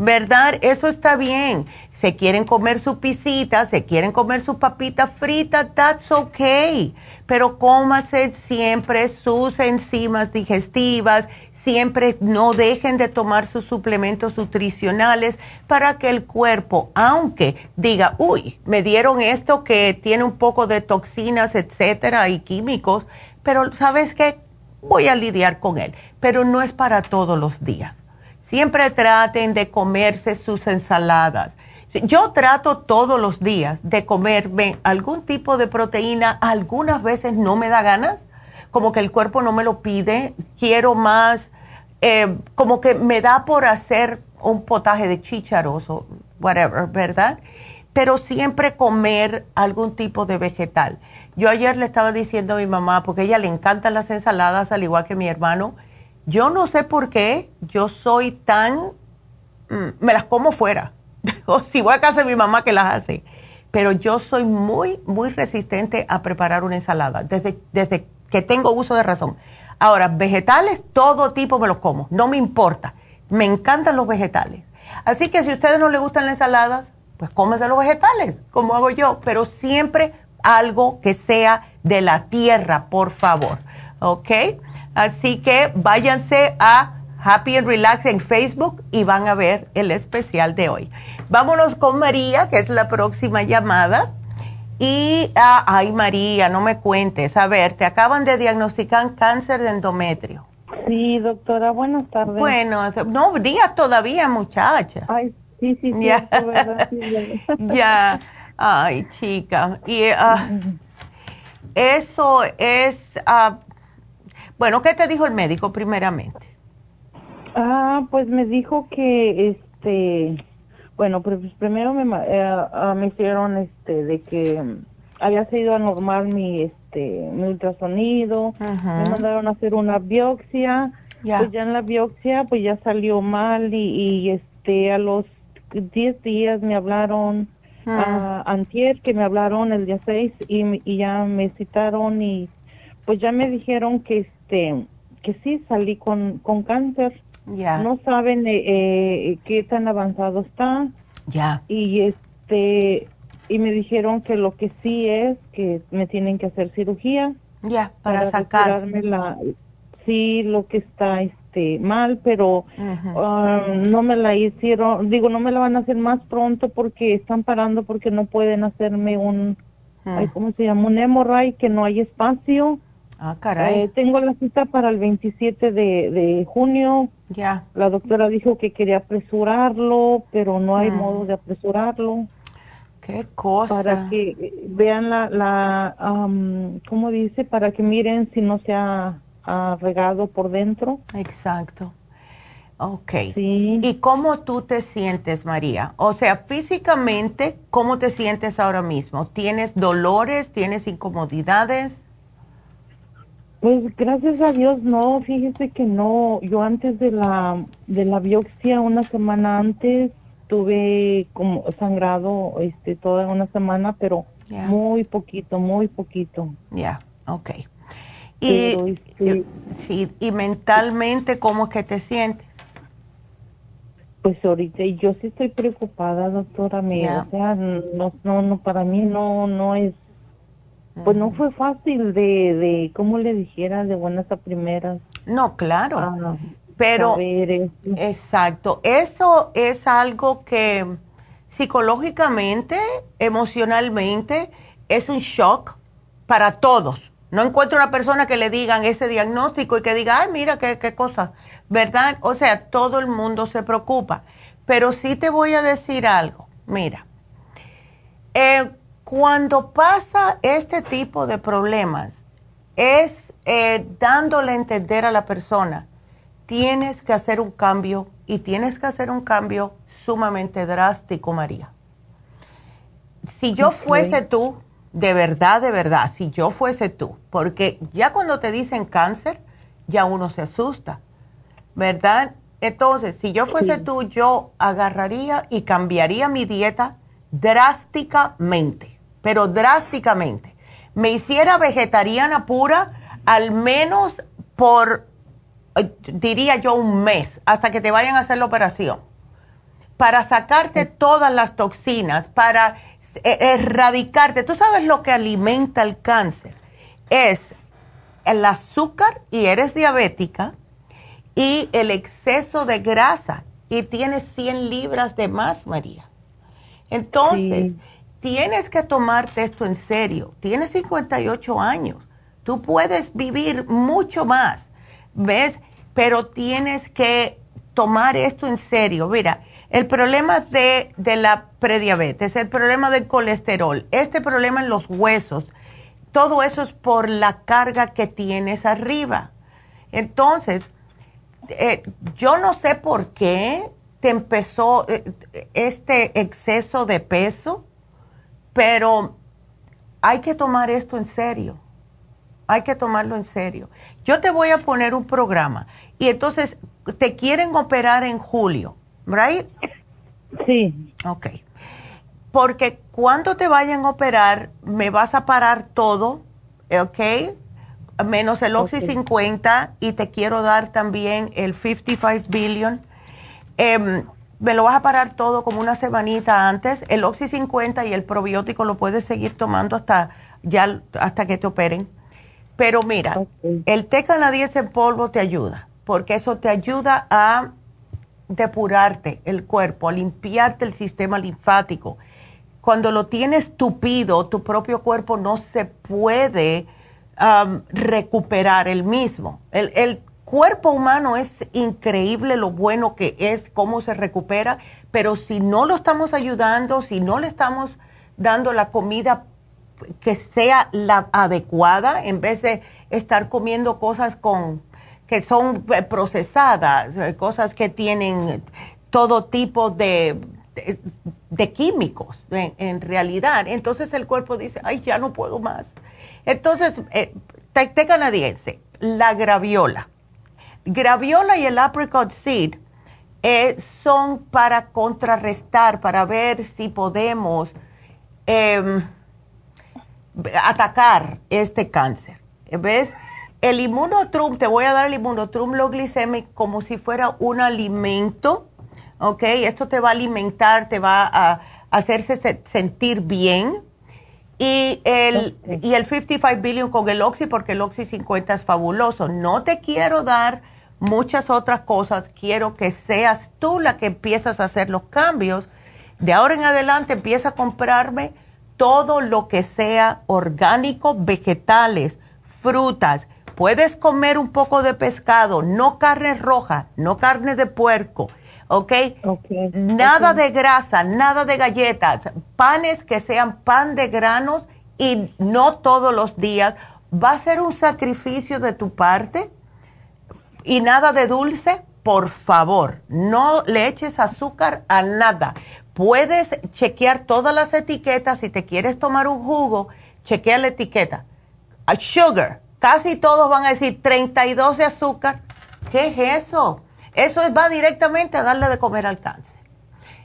¿verdad? Eso está bien. Se quieren comer su pisita, se quieren comer su papita frita, that's okay. Pero cómase siempre sus enzimas digestivas, siempre no dejen de tomar sus suplementos nutricionales para que el cuerpo, aunque diga, uy, me dieron esto que tiene un poco de toxinas, etcétera, y químicos, pero ¿sabes qué? Voy a lidiar con él, pero no es para todos los días Siempre traten de comerse sus ensaladas. Yo trato todos los días de comerme algún tipo de proteína. Algunas veces no me da ganas, como que el cuerpo no me lo pide. Quiero más, eh, como que me da por hacer un potaje de chícharos o whatever, ¿verdad? Pero siempre comer algún tipo de vegetal. Yo ayer le estaba diciendo a mi mamá, porque a ella le encantan las ensaladas, al igual que mi hermano, yo no sé por qué yo soy tan, mm, me las como fuera, o si voy a casa de mi mamá que las hace, pero yo soy muy, muy resistente a preparar una ensalada desde, desde que tengo uso de razón. Ahora, vegetales, todo tipo me los como, no me importa, me encantan los vegetales. Así que si a ustedes no les gustan las ensaladas, pues cómese los vegetales, como hago yo, pero siempre algo que sea de la tierra, por favor, ¿ok? Así que váyanse a Happy and Relax en Facebook y van a ver el especial de hoy. Vámonos con María, que es la próxima llamada. Y, ah, ay María, no me cuentes. A ver, te acaban de diagnosticar cáncer de endometrio. Sí, doctora, buenas tardes. Bueno, no días todavía, muchacha. Ay, sí, sí, sí. Ya, ya. ay, chica. Y ah, eso es, uh, bueno, ¿qué te dijo el médico primeramente? Ah, pues me dijo que, este, bueno, pues primero me, eh, ah, me hicieron, este, de que había sido anormal mi, este, mi ultrasonido, me mandaron a hacer una biopsia, pues ya en la biopsia, pues ya salió mal y, este, a los 10 días me hablaron, a antier que me hablaron el día 6 y, y ya me citaron y pues ya me dijeron que este que sí salí con, con cáncer. Ya. No saben eh, eh, qué tan avanzado está. Ya. Y este y me dijeron que lo que sí es que me tienen que hacer cirugía. Ya, para, sacar la sí lo que está este mal, pero um, no me la hicieron, digo, no me la van a hacer más pronto porque están parando porque no pueden hacerme un ¿cómo se llama? Un hemorray que no hay espacio Ah, caray. Eh, tengo la cita para el 27 de, junio. Ya. La doctora dijo que quería apresurarlo, pero no hay mm. modo de apresurarlo. Qué cosa. Para que vean la, la ¿cómo dice? Para que miren si no se ha, regado por dentro. Exacto. Ok. Sí. ¿Y cómo tú te sientes, María? O sea, físicamente, ¿cómo te sientes ahora mismo? ¿Tienes dolores? ¿Tienes incomodidades? Pues gracias a Dios no, fíjese que no, yo antes de la de la biopsia una semana antes tuve como sangrado este toda una semana, pero Muy poquito, muy poquito. Ya, ok. Y, este, sí, y mentalmente, ¿cómo es que te sientes? Pues ahorita yo sí estoy preocupada, doctora mía. O sea, no, no, no, para mí no, no es, pues no fue fácil de, de, ¿cómo le dijera? De buenas a primeras. No, claro. Ah, pero, exacto, eso es algo que psicológicamente, emocionalmente, es un shock para todos. No encuentro una persona que le digan ese diagnóstico y que diga, ay, mira qué, qué cosa ¿verdad? O sea, todo el mundo se preocupa. Pero sí te voy a decir algo. Mira, eh, cuando pasa este tipo de problemas, es eh, dándole a entender a la persona, tienes que hacer un cambio y tienes que hacer un cambio sumamente drástico, María. Si yo fuese tú, de verdad, de verdad, si yo fuese tú, porque ya cuando te dicen cáncer, ya uno se asusta ¿verdad? Entonces, si yo fuese tú, yo agarraría y cambiaría mi dieta drásticamente, pero drásticamente. Me hiciera vegetariana pura al menos por, eh, diría yo, un mes, hasta que te vayan a hacer la operación, para sacarte todas las toxinas, para eh, erradicarte. Tú sabes lo que alimenta el cáncer. Es el azúcar y eres diabética y el exceso de grasa y tienes 100 libras de más, María. Entonces, tienes que tomarte esto en serio. Tienes 58 años. Tú puedes vivir mucho más, ¿ves? Pero tienes que tomar esto en serio. Mira, el problema de, de la prediabetes, el problema del colesterol, este problema en los huesos, todo eso es por la carga que tienes arriba. Entonces, eh, yo no sé por qué te empezó eh, este exceso de peso, pero hay que tomar esto en serio. Hay que tomarlo en serio. Yo te voy a poner un programa y entonces te quieren operar en julio, ¿right? Sí. Ok. Porque cuando te vayan a operar, me vas a parar todo, ¿ok? menos el Oxy 50 y te quiero dar también el 55 billion. Em, me lo vas a parar todo como una semanita antes. El Oxy 50 y el probiótico lo puedes seguir tomando hasta ya hasta que te operen. Pero mira, el té canadiense en polvo te ayuda, porque eso te ayuda a depurarte el cuerpo, a limpiarte el sistema linfático. Cuando lo tienes tupido, tu propio cuerpo no se puede recuperar el mismo. El, cuerpo humano es increíble lo bueno que es, cómo se recupera, pero si no lo estamos ayudando, si no le estamos dando la comida que sea la adecuada, en vez de estar comiendo cosas con que son eh, procesadas, eh, cosas que tienen todo tipo de, de, químicos en, realidad. Entonces el cuerpo dice, ay, ya no puedo más. Entonces, eh, té, canadiense, la graviola. Graviola y el apricot seed eh, son para contrarrestar, para ver si podemos em, atacar este cáncer. ¿Ves? El inmunotrum, te voy a dar el inmunotrum lo glicémico como si fuera un alimento, ¿ok? Esto te va a alimentar, te va a hacerse sentir bien y el, y el 55 billion con el Oxy, porque el Oxy 50 es fabuloso. No te quiero dar muchas otras cosas, quiero que seas tú la que empiezas a hacer los cambios. De ahora en adelante empieza a comprarme todo lo que sea orgánico, vegetales, frutas. Puedes comer un poco de pescado, no carne roja, no carne de puerco ¿ok? okay. Nada de grasa, nada de galletas, panes que sean pan de granos y no todos los días. ¿Va a ser un sacrificio de tu parte? Y nada de dulce, por favor, no le eches azúcar a nada. Puedes chequear todas las etiquetas. Si te quieres tomar un jugo, chequea la etiqueta. Sugar, casi todos van a decir 32 de azúcar. ¿Qué es eso? Eso va directamente a darle de comer al cáncer.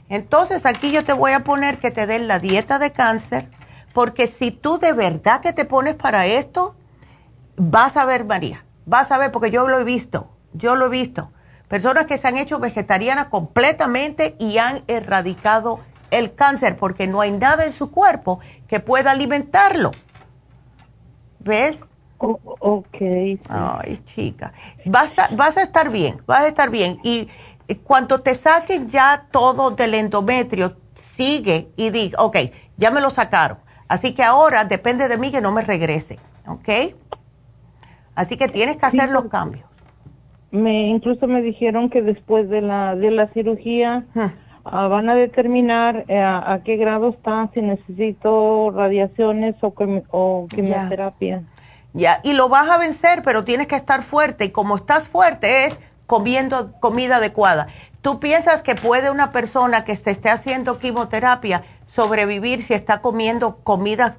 Entonces aquí yo te voy a poner que te den la dieta de cáncer porque si tú de verdad que te pones para esto, vas a ver, María, vas a ver, porque yo lo he visto, yo lo he visto. Personas que se han hecho vegetarianas completamente y han erradicado el cáncer porque no hay nada en su cuerpo que pueda alimentarlo. ¿Ves? ok. Ay, chica. Vas a, vas a estar bien, vas a estar bien. Y cuando te saquen ya todo del endometrio, sigue y diga, ok, ya me lo sacaron. Así que ahora depende de mí que no me regrese, ¿ok? Así que tienes que hacer los cambios. Me incluso me dijeron que después de la de la cirugía ah, van a determinar eh, a, qué grado está si necesito radiaciones o, o quimioterapia. Ya, y lo vas a vencer, pero tienes que estar fuerte y como estás fuerte es comiendo comida adecuada. ¿Tú piensas que puede una persona que se esté haciendo quimioterapia sobrevivir si está comiendo comidas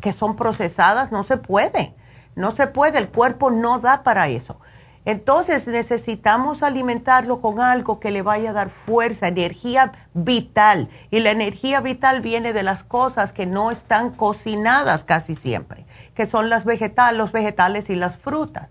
que son procesadas? No se puede, no se puede, el cuerpo no da para eso. Entonces necesitamos alimentarlo con algo que le vaya a dar fuerza, energía vital. Y la energía vital viene de las cosas que no están cocinadas casi siempre, que son las vegetales, los vegetales y las frutas.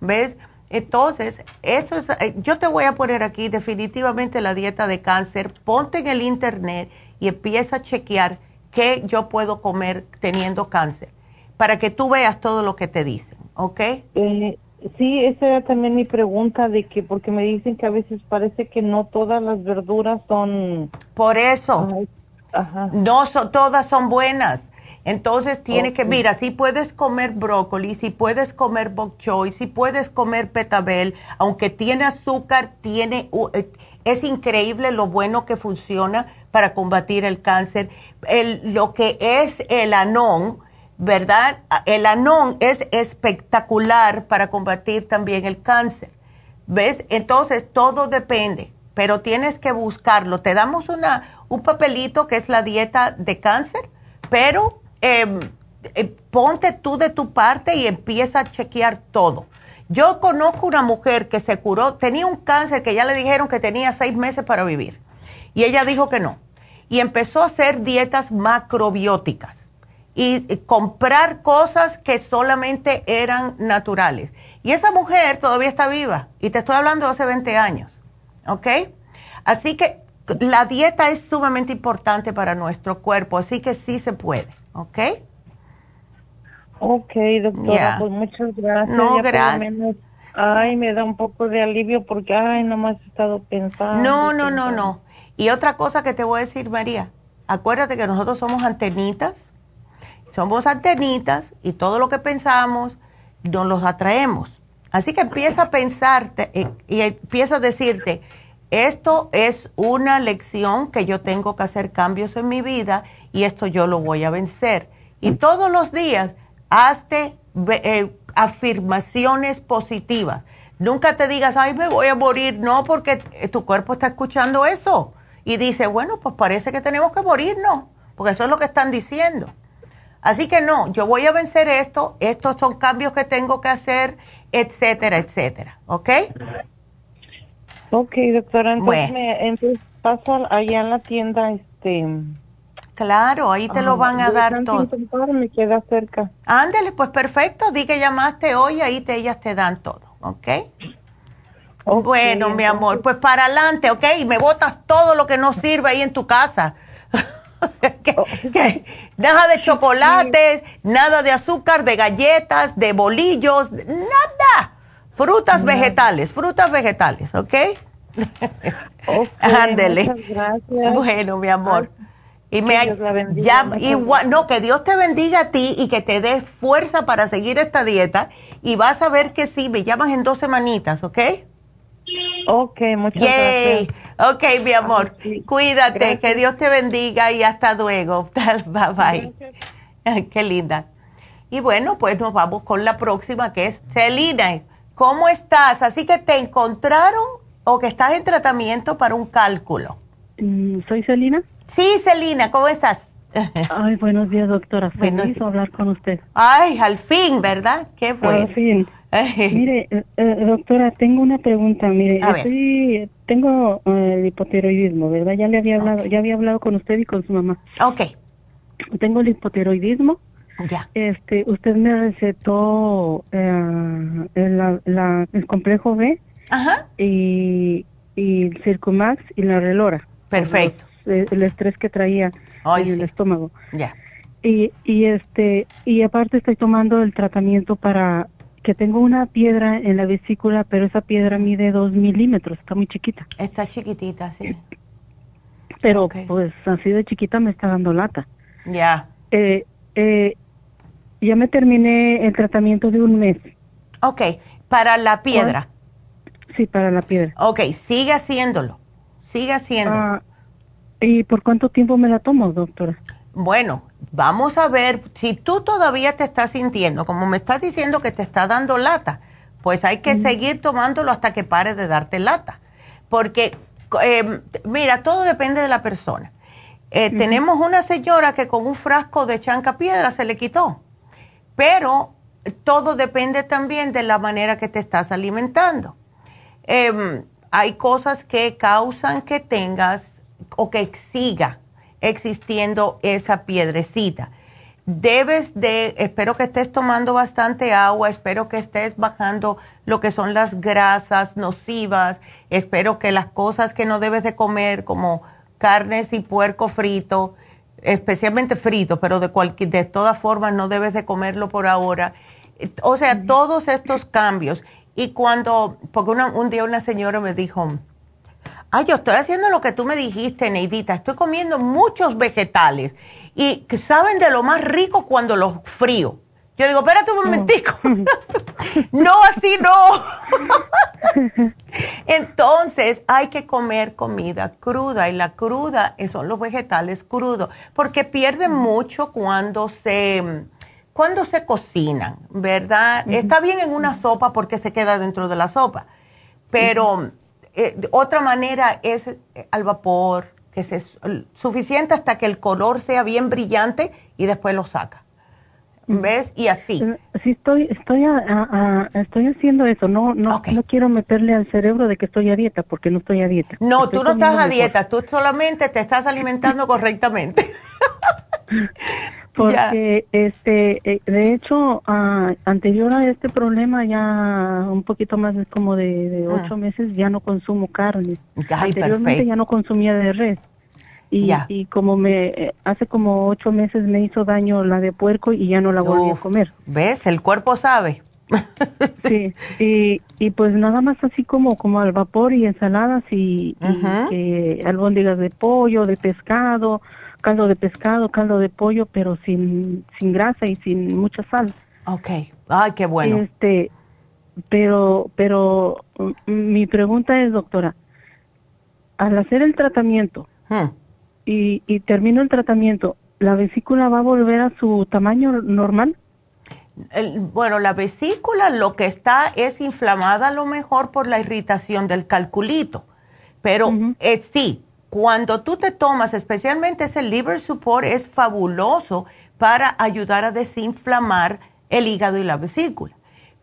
¿Ves? Entonces, eso es, eh, yo te voy a poner aquí definitivamente la dieta de cáncer. Ponte en el internet y empieza a chequear qué yo puedo comer teniendo cáncer, para que tú veas todo lo que te dicen, ¿ok? Eh, sí, esa era también mi pregunta de que, porque me dicen que a veces parece que no todas las verduras son... Por eso, no son, todas son buenas. Entonces tiene que, mira, si puedes comer brócoli, si puedes comer bok choy, si puedes comer petabel, aunque tiene azúcar, tiene, eh, es increíble lo bueno que funciona para combatir el cáncer. El, lo que es el anón, ¿verdad? El anón es espectacular para combatir también el cáncer. ¿Ves? Entonces todo depende, pero tienes que buscarlo. Te damos una, un papelito que es la dieta de cáncer, pero Em, eh, ponte tú de tu parte y empieza a chequear todo. Yo conozco una mujer que se curó, tenía un cáncer que ya le dijeron que tenía seis meses para vivir. Y ella dijo que no. Y empezó a hacer dietas macrobióticas y, comprar cosas que solamente eran naturales. Y esa mujer todavía está viva. Y te estoy hablando de hace 20 años. ¿Ok? Así que la dieta es sumamente importante para nuestro cuerpo. Así que sí se puede. ¿ok? Ok, doctora, pues muchas gracias. No, gracias. ay, me da un poco de alivio porque, ay, nomás he estado pensando. No, no, no, no. Y otra cosa que te voy a decir, María, acuérdate que nosotros somos antenitas, somos antenitas y todo lo que pensamos nos los atraemos. Así que empieza a pensarte eh, y empieza a decirte, esto es una lección que yo tengo que hacer cambios en mi vida y esto yo lo voy a vencer. Y todos los días hazte eh, afirmaciones positivas. Nunca te digas, ay, me voy a morir, no, porque eh, tu cuerpo está escuchando eso. Y dice, bueno, pues parece que tenemos que morirnos, porque eso es lo que están diciendo. Así que no, yo voy a vencer esto, estos son cambios que tengo que hacer, etcétera, etcétera. ¿Ok? Ok, doctora, entonces, me, entonces paso allá en la tienda, este Claro, ahí te lo van a dar todo. Me queda cerca. Ándale, pues perfecto. Di que llamaste hoy, ahí te, ellas te dan todo, ¿ok? bueno, mi amor, pues para adelante, ¿ok? Y me botas todo lo que no sirve ahí en tu casa. nada de chocolates, nada de azúcar, de galletas, de bolillos, nada. Frutas vegetales, frutas vegetales, ¿ok? Ándele. Bueno, mi amor. Y me la bendiga, igual, no, que Dios te bendiga a ti y que te dé fuerza para seguir esta dieta y vas a ver que sí, me llamas en dos semanitas, ¿ok? Ok, muchas gracias. Ok, mi amor, cuídate, que Dios te bendiga y hasta luego. bye bye. Qué linda. Y bueno, pues nos vamos con la próxima que es Celina. ¿Cómo estás? Así que te encontraron o que estás en tratamiento para un cálculo. Mm, ¿Soy Celina? Sí, Celina, ¿cómo estás? Ay, buenos días, doctora. Feliz hablar con usted. Ay, al fin, ¿verdad? Qué bueno. Al fin. Mire, eh, eh, doctora, tengo una pregunta. Mire, yo tengo eh, el hipotiroidismo, ¿verdad? Ya le había hablado, ya había hablado con usted y con su mamá. Ok. tengo el hipotiroidismo. Ya. Este, usted me recetó eh, el, complejo B y, y el Circumax y la Relora. Perfecto. Eh, el estrés que traía en el estómago. Ya. Y, y este y aparte estoy tomando el tratamiento para que tengo una piedra en la vesícula, pero esa piedra mide dos milímetros, está muy chiquita. Está chiquitita, sí. Pero pues así de chiquita me está dando lata. Ya. Eh, eh, ya me terminé el tratamiento de un mes. Ok, para la piedra. Sí, para la piedra. Ok, sigue haciéndolo. Sigue haciéndolo. Ah, ¿Y por cuánto tiempo me la tomo, doctora? Bueno, vamos a ver, si tú todavía te estás sintiendo, como me estás diciendo que te está dando lata, pues hay que seguir tomándolo hasta que pare de darte lata. Porque, eh, mira, todo depende de la persona. Eh, tenemos una señora que con un frasco de chanca piedra se le quitó, pero todo depende también de la manera que te estás alimentando. Em, hay cosas que causan que tengas o que siga existiendo esa piedrecita. Debes de, espero que estés tomando bastante agua, espero que estés bajando lo que son las grasas nocivas, espero que las cosas que no debes de comer como carnes y puerco frito, especialmente frito, pero de, cualquier, de todas formas no debes de comerlo por ahora. O sea, todos estos cambios. Y cuando, porque un día una señora me dijo, ay, yo estoy haciendo lo que tú me dijiste, Neidita, estoy comiendo muchos vegetales y que saben de lo más rico cuando los frío. Yo digo, espérate un momentico. no, así no. Entonces hay que comer comida cruda y la cruda son los vegetales crudos porque pierden mucho cuando se cuando se cocinan, ¿verdad? Está bien en una sopa porque se queda dentro de la sopa, pero eh, otra manera es eh, al vapor, que es suficiente hasta que el color sea bien brillante y después lo saca. Mm. ¿Ves? Y así. Eh, sí, estoy, estoy, estoy haciendo eso. No, no, no quiero meterle al cerebro de que estoy a dieta, porque no estoy a dieta. No, tú no estás a dieta, tú solamente te estás alimentando correctamente. Porque, este, eh, de hecho, uh, anterior a este problema, ya un poquito más como de, ah. ocho meses, ya no consumo carne. Anteriormente ya no consumía de res. Y, y como me, eh, hace como ocho meses me hizo daño la de puerco y ya no la volví a comer. ¿Ves? El cuerpo sabe. sí, y, y pues nada más así como, como al vapor y ensaladas y, y albóndigas de pollo, de pescado, caldo de pescado, caldo de pollo, pero sin, sin grasa y sin mucha sal. Ok, ay, qué bueno. Este, pero, pero mm, mi pregunta es, doctora, al hacer el tratamiento hmm. y, y termino el tratamiento, ¿la vesícula va a volver a su tamaño normal? bueno, la vesícula lo que está es inflamada a lo mejor por la irritación del calculito, pero eh, sí, cuando tú te tomas, especialmente ese liver support, es fabuloso para ayudar a desinflamar el hígado y la vesícula.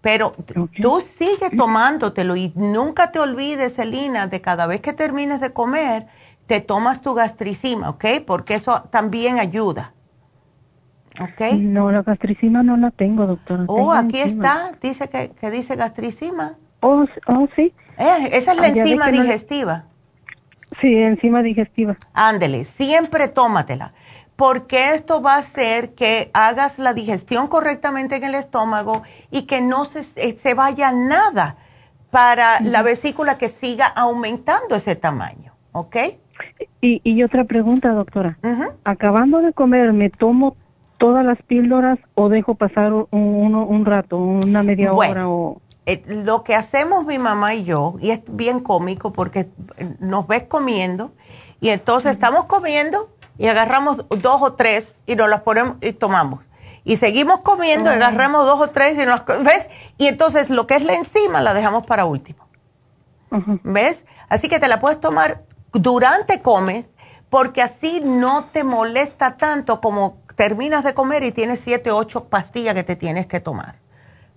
Pero tú sigue tomándotelo y nunca te olvides, Elina, de cada vez que termines de comer, te tomas tu gastricima, ¿ok? Porque eso también ayuda. ¿Ok? No, la gastricima no la tengo, doctora. Oh, aquí está, dice que, dice gastricima. Oh, oh sí. Eh, esa es la enzima digestiva. Sí, enzima digestiva. Ándele, siempre tómatela, porque esto va a hacer que hagas la digestión correctamente en el estómago y que no se, eh, se vaya nada para la vesícula que siga aumentando ese tamaño, ¿ok? Y, y otra pregunta, doctora. Acabando de comer, ¿me tomo todas las píldoras o dejo pasar un, un, rato, una media hora o...? Eh, lo que hacemos mi mamá y yo, y es bien cómico porque nos ves comiendo y entonces estamos comiendo y agarramos dos o tres y nos las ponemos y tomamos. Y seguimos comiendo y agarramos dos o tres y nos... ¿Ves? Y entonces lo que es la enzima la dejamos para último. ¿Ves? Así que te la puedes tomar durante comes porque así no te molesta tanto como terminas de comer y tienes siete o ocho pastillas que te tienes que tomar.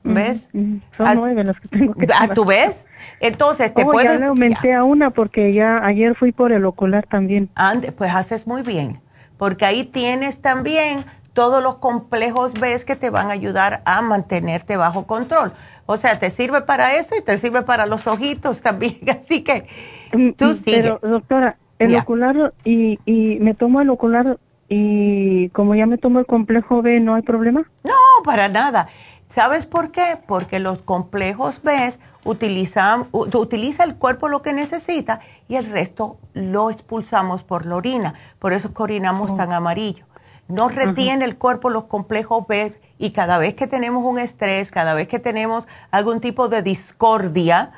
¿Ves? Son nueve las que tengo que ¿A ¿Tú ves? Entonces, te oh, puedes... Ya le aumenté a una porque ya ayer fui por el ocular también. Ande, pues haces muy bien. porque ahí tienes también todos los complejos B que te van a ayudar a mantenerte bajo control. O sea, te sirve para eso y te sirve para los ojitos también. Así que mm, tú mm, Pero, doctora, el ocular y, y me tomo el ocular y como ya me tomo el complejo B, ¿no hay problema? No, para nada. ¿Sabes por qué? Porque los complejos B utilizan, utiliza el cuerpo lo que necesita y el resto lo expulsamos por la orina. Por eso es que orinamos oh. tan amarillo. No retiene el cuerpo los complejos B y cada vez que tenemos un estrés, cada vez que tenemos algún tipo de discordia,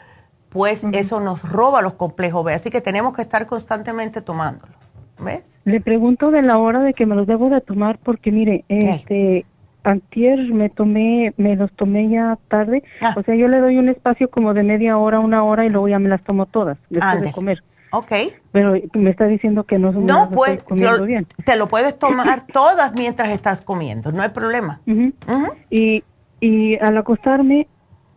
pues eso nos roba los complejos B. Así que tenemos que estar constantemente tomándolo. ¿Ves? Le pregunto de la hora de que me los debo de tomar porque mire, este antier me tomé, me los tomé ya tarde, ah. o sea, yo le doy un espacio como de media hora, una hora y luego ya me las tomo todas después de comer. Ok. Pero me está diciendo que no, no pues, comiendo bien. Te lo puedes tomar todas mientras estás comiendo, no hay problema. Y, y al acostarme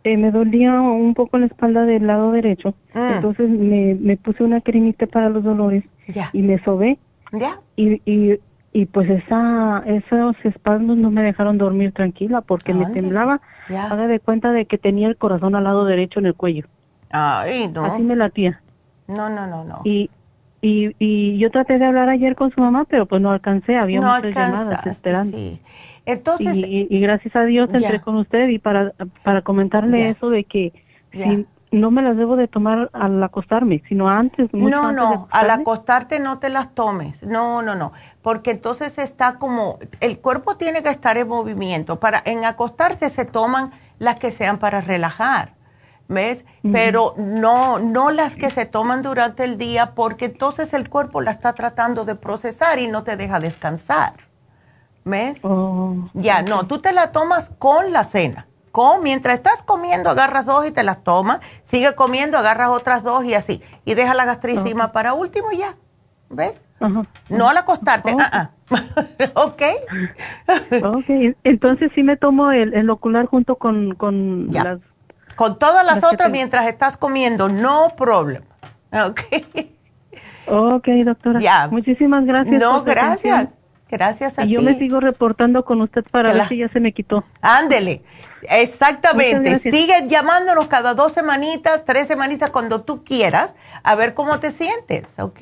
eh, me dolía un poco la espalda del lado derecho, mm. entonces me, me puse una cremita para los dolores y me sobé. Ya. Y, y, y pues esa, esos espasmos no me dejaron dormir tranquila porque me temblaba. Haga de cuenta de que tenía el corazón al lado derecho en el cuello. Ay, no. Así me latía. No, no, no, no. Y, y, y yo traté de hablar ayer con su mamá, pero pues no alcancé, había muchas llamadas esperando. Sí. Entonces, y, gracias a Dios entré con usted y para, para comentarle eso de que si no me las debo de tomar al acostarme, sino antes. no, no, al acostarte no te las tomes, no, no, no, porque entonces está como, el cuerpo tiene que estar en movimiento, para, en acostarse se toman las que sean para relajar. ¿ves? Pero no, no las que se toman durante el día porque entonces el cuerpo la está tratando de procesar y no te deja descansar, ¿ves? Oh, ya, no, tú te la tomas con la cena. Con, mientras estás comiendo, agarras dos y te las tomas, sigue comiendo, agarras otras dos y así. Y deja la gastricima para último y ya, ¿ves? No al acostarte, ah, ok. ok, entonces sí me tomo el, el ocular junto con, con las con todas las, otras mientras estás comiendo, no problema. Ok. Ok, doctora. Ya. Muchísimas gracias. No, gracias. Gracias a y yo me sigo reportando con usted para ver si ya se me quitó. Ándele. Exactamente. Sigue llamándonos cada dos semanitas, tres semanitas, cuando tú quieras, a ver cómo te sientes, ¿ok?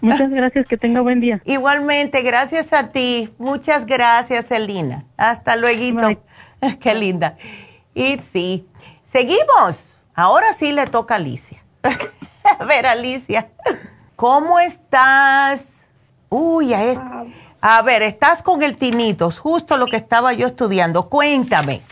Muchas gracias, que tenga buen día. Igualmente, gracias a ti. Muchas gracias, Elina. Hasta luego. Qué linda. Y sí, Seguimos. Ahora sí le toca a Alicia. a ver, Alicia, ¿cómo estás? Uy, a, a ver, estás con el tinitos, justo lo que estaba yo estudiando. Cuéntame.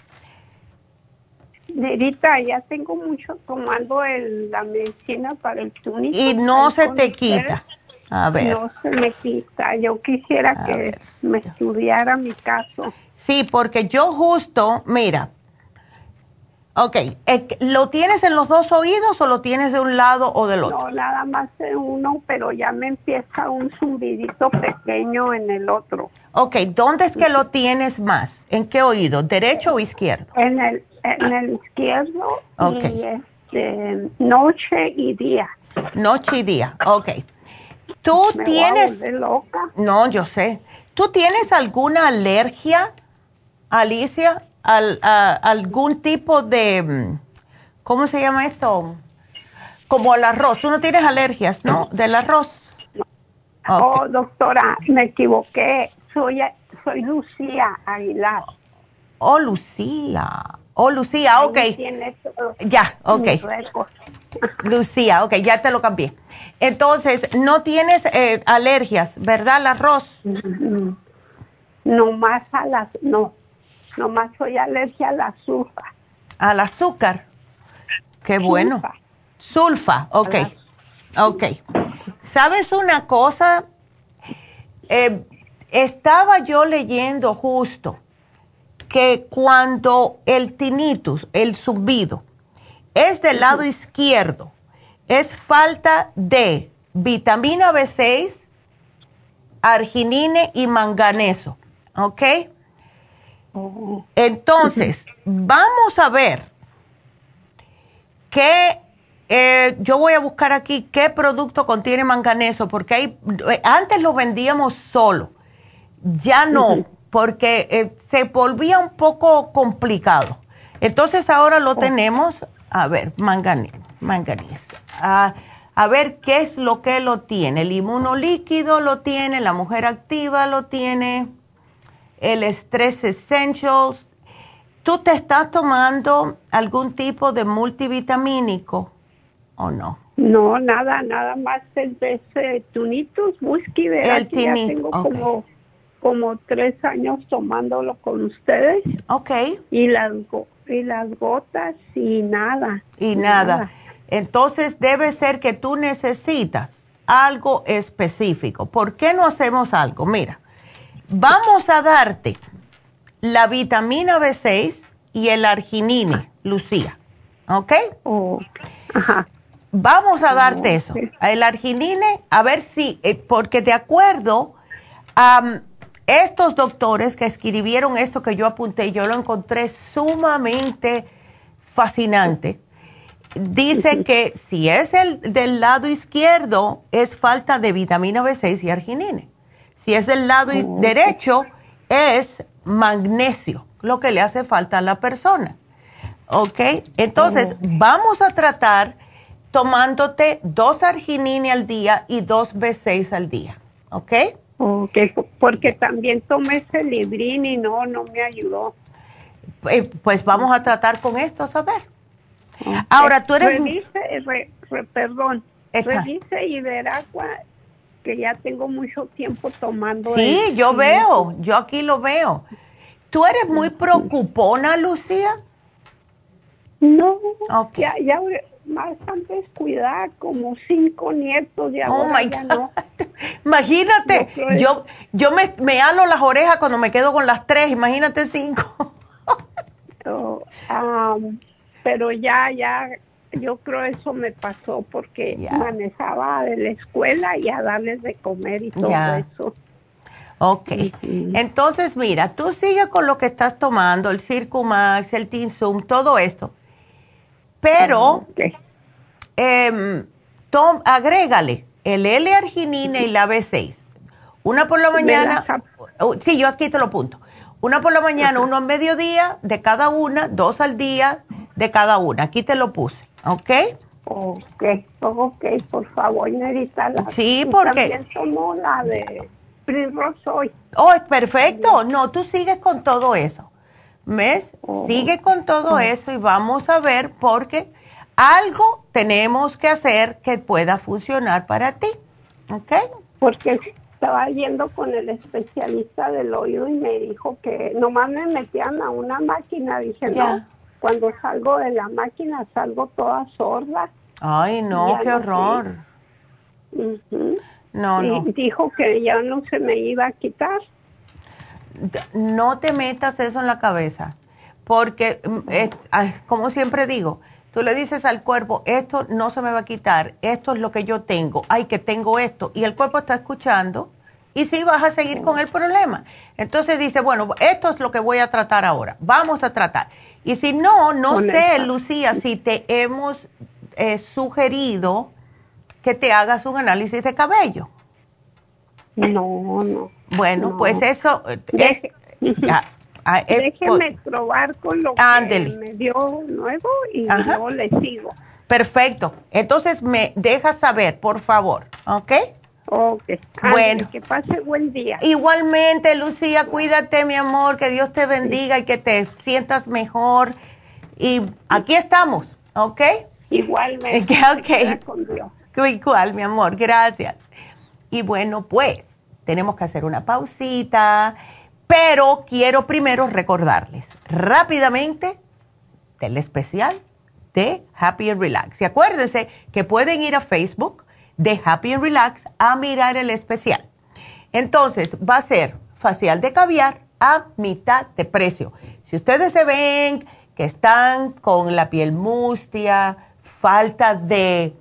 Nerita, ya tengo mucho tomando la medicina para el tinnitus. Y no se te quita. A ver. No se me quita. Yo quisiera que me estudiara mi caso. Sí, porque yo justo, mira, Ok, ¿lo tienes en los dos oídos o lo tienes de un lado o del otro? No, nada más en uno, pero ya me empieza un zumbidito pequeño en el otro. Ok, ¿dónde es que lo tienes más? ¿En qué oído? ¿Derecho o izquierdo? En el, en el izquierdo y este, noche y día. Noche y día, ok. ¿Tú tienes... loca. No, yo sé. ¿Tú tienes alguna alergia, Alicia? Al, a, algún tipo de, mm, ¿cómo se llama esto? Como el arroz. Tú no tienes alergias, ¿no? Del arroz. Oh, doctora, me equivoqué. Soy, soy Lucía Aguilar. Oh, Lucía. Oh, Lucía, ok. Ya, ok. Lucía, ok, ya te lo cambié. Entonces, no tienes eh, alergias, ¿verdad, al arroz? No más a las, no. Nomás soy alergia al azúcar. ¿Al azúcar? Qué bueno. Sulfa, ok. Ok. ¿Sabes una cosa? Eh, estaba yo leyendo justo que cuando el tinnitus, el subido, es del lado izquierdo, es falta de vitamina B6, arginine y manganeso, ¿ok? Entonces, vamos a ver qué, eh, yo voy a buscar aquí qué producto contiene manganeso, porque hay, antes lo vendíamos solo, ya no, porque eh, se volvía un poco complicado. Entonces ahora lo oh. tenemos, a ver, manganeso, manganeso. Ah, a ver qué es lo que lo tiene. El inmunolíquido lo tiene, la mujer activa lo tiene, el Stress Essentials. ¿Tú te estás tomando algún tipo de multivitamínico o no? No, nada, nada más el de ese tunitos, whisky, de el ya tengo como, como tres años tomándolo con ustedes. Ok. Y las, y las gotas y nada. Y nada. Entonces debe ser que tú necesitas algo específico. ¿Por qué no hacemos algo? Mira, vamos a darte la vitamina B6 y el arginine, Lucía. ¿Ok? Oh, ajá. Vamos a darte eso. El arginine, a ver si, eh, porque de acuerdo a estos doctores que escribieron esto que yo apunté, yo lo encontré sumamente fascinante dice que si es el del lado izquierdo, es falta de vitamina B6 y arginine. Si es del lado derecho, es magnesio, lo que le hace falta a la persona. ¿Ok? Entonces, vamos a tratar tomándote dos arginine al día y dos B6 al día. ¿Ok? Ok, porque también tomé librín y no, no me ayudó. Eh, pues vamos a tratar con esto, a ver. Ahora tú eres... Revise, perdón, revise y verá que ya tengo mucho tiempo tomando. Sí, yo veo, yo aquí lo veo. ¿Tú eres muy preocupona, Lucía? No, ya, ya más antes cuidar como cinco nietos de oh my God. Imagínate, yo, yo me, me halo las orejas cuando me quedo con las tres, imagínate cinco. oh, um, pero ya, ya, yo creo eso me pasó porque manejaba de la escuela y a darles de comer y todo eso. Ok, entonces mira, tú sigues con lo que estás tomando, el Circumax, el Tinsum, todo esto, pero eh, agrégale el L-arginina y la B6. Una por la mañana, oh, sí, yo aquí te lo apunto. Una por la mañana, uno a mediodía de cada una, dos al día de cada una. Aquí te lo puse, ¿ok? Ok, ok, por favor, Nerita. sí, porque... También la de hoy. Oh, es perfecto. No, tú sigues con todo eso. ¿Ves? Oh. Sigue con todo eso y vamos a ver porque algo tenemos que hacer que pueda funcionar para ti. ¿Ok? Porque estaba yendo con el especialista del oído y me dijo que nomás me metían a una máquina. Dije, no, cuando salgo de la máquina salgo toda sorda. Ay, no, qué horror. No, y Dijo que ya no se me iba a quitar. No te metas eso en la cabeza, porque, mm, como siempre digo, tú le dices al cuerpo, esto no se me va a quitar, esto es lo que yo tengo, ay, que tengo esto, y el cuerpo está escuchando y sí vas a seguir con el problema. Entonces dice, bueno, esto es lo que voy a tratar ahora, vamos a tratar. Y si no, no sé, Lucía, si te hemos eh, sugerido que te hagas un análisis de cabello. No, no. Bueno, pues eso eh, es, ah, Déjeme probar con lo que me dio nuevo y yo le sigo. Perfecto. Entonces me deja saber, por favor, ¿ok? Ok. Bueno. Que pase buen día. Igualmente, Lucía, cuídate, mi amor, que Dios te bendiga y que te sientas mejor. Y aquí estamos, ¿ok? Igualmente. Ok. Igual, mi amor, gracias. Y bueno, pues, tenemos que hacer una pausita, pero quiero primero recordarles rápidamente del especial de Happy and Relax. Y acuérdense que pueden ir a Facebook de Happy and Relax a mirar el especial. Entonces, va a ser facial de caviar a mitad de precio. Si ustedes se ven que están con la piel mustia, falta de,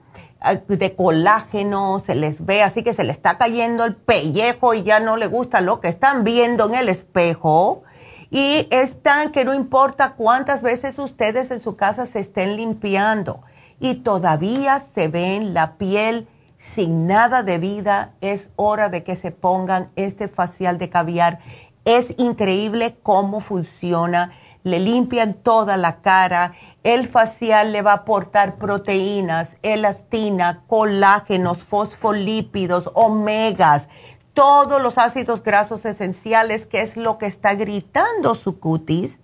de colágeno, se les ve así que se les está cayendo el pellejo y ya no le gusta lo que están viendo en el espejo. Y están que no importa cuántas veces ustedes en su casa se estén limpiando y todavía se ven la piel sin nada de vida, es hora de que se pongan este facial de caviar. Es increíble cómo funciona. Le limpian toda la cara. El facial le va a aportar proteínas, elastina, colágenos, fosfolípidos, omegas, todos los ácidos grasos esenciales, que es lo que está gritando su cutis,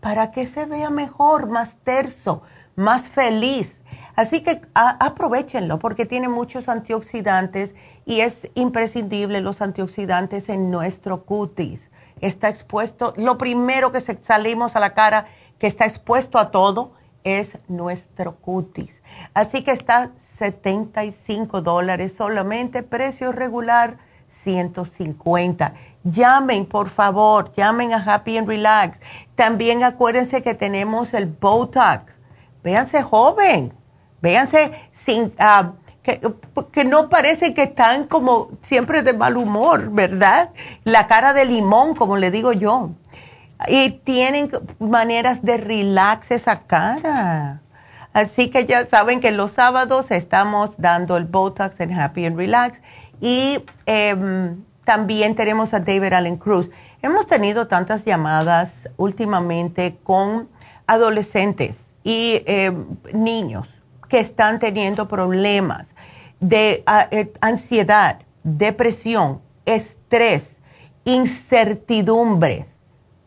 para que se vea mejor, más terso, más feliz Así que aprovechenlo porque tiene muchos antioxidantes y es imprescindible los antioxidantes en nuestro cutis. Está expuesto, lo primero que salimos a la cara que está expuesto a todo es nuestro cutis. Así que está 75 dólares solamente, precio regular 150. Llamen, por favor, llamen a Happy and Relax. También acuérdense que tenemos el Botox. Véanse joven véanse sin, ah, que, no parece que están como siempre de mal humor, ¿verdad? La cara de limón, como le digo yo. Y tienen maneras de relax esa cara. Así que ya saben que los sábados estamos dando el Botox en Happy and Relax. Y em, también tenemos a David Allen Cruz. Hemos tenido tantas llamadas últimamente con adolescentes y em, niños que están teniendo problemas de ah, eh, ansiedad, depresión, estrés, incertidumbres.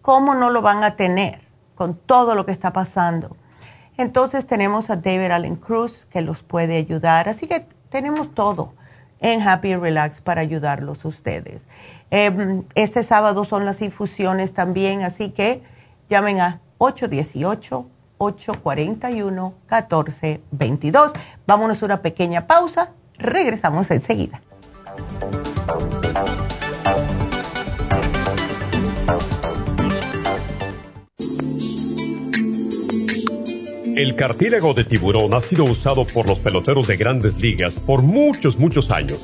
¿Cómo no lo van a tener con todo lo que está pasando? Entonces tenemos a David Allen Cruz que los puede ayudar. Así que tenemos todo en Happy Relax para ayudarlos a ustedes. Em, este sábado son las infusiones también, así que llamen a 818 841-1422. Vámonos a una pequeña pausa. Regresamos enseguida. El cartílago de tiburón ha sido usado por los peloteros de grandes ligas por muchos, muchos años.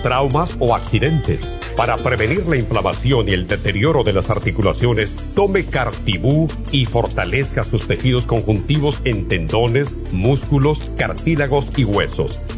traumas o accidentes. Para prevenir la inflamación y el deterioro de las articulaciones, tome Cartibú y fortalezca sus tejidos conjuntivos en tendones, músculos, cartílagos y huesos.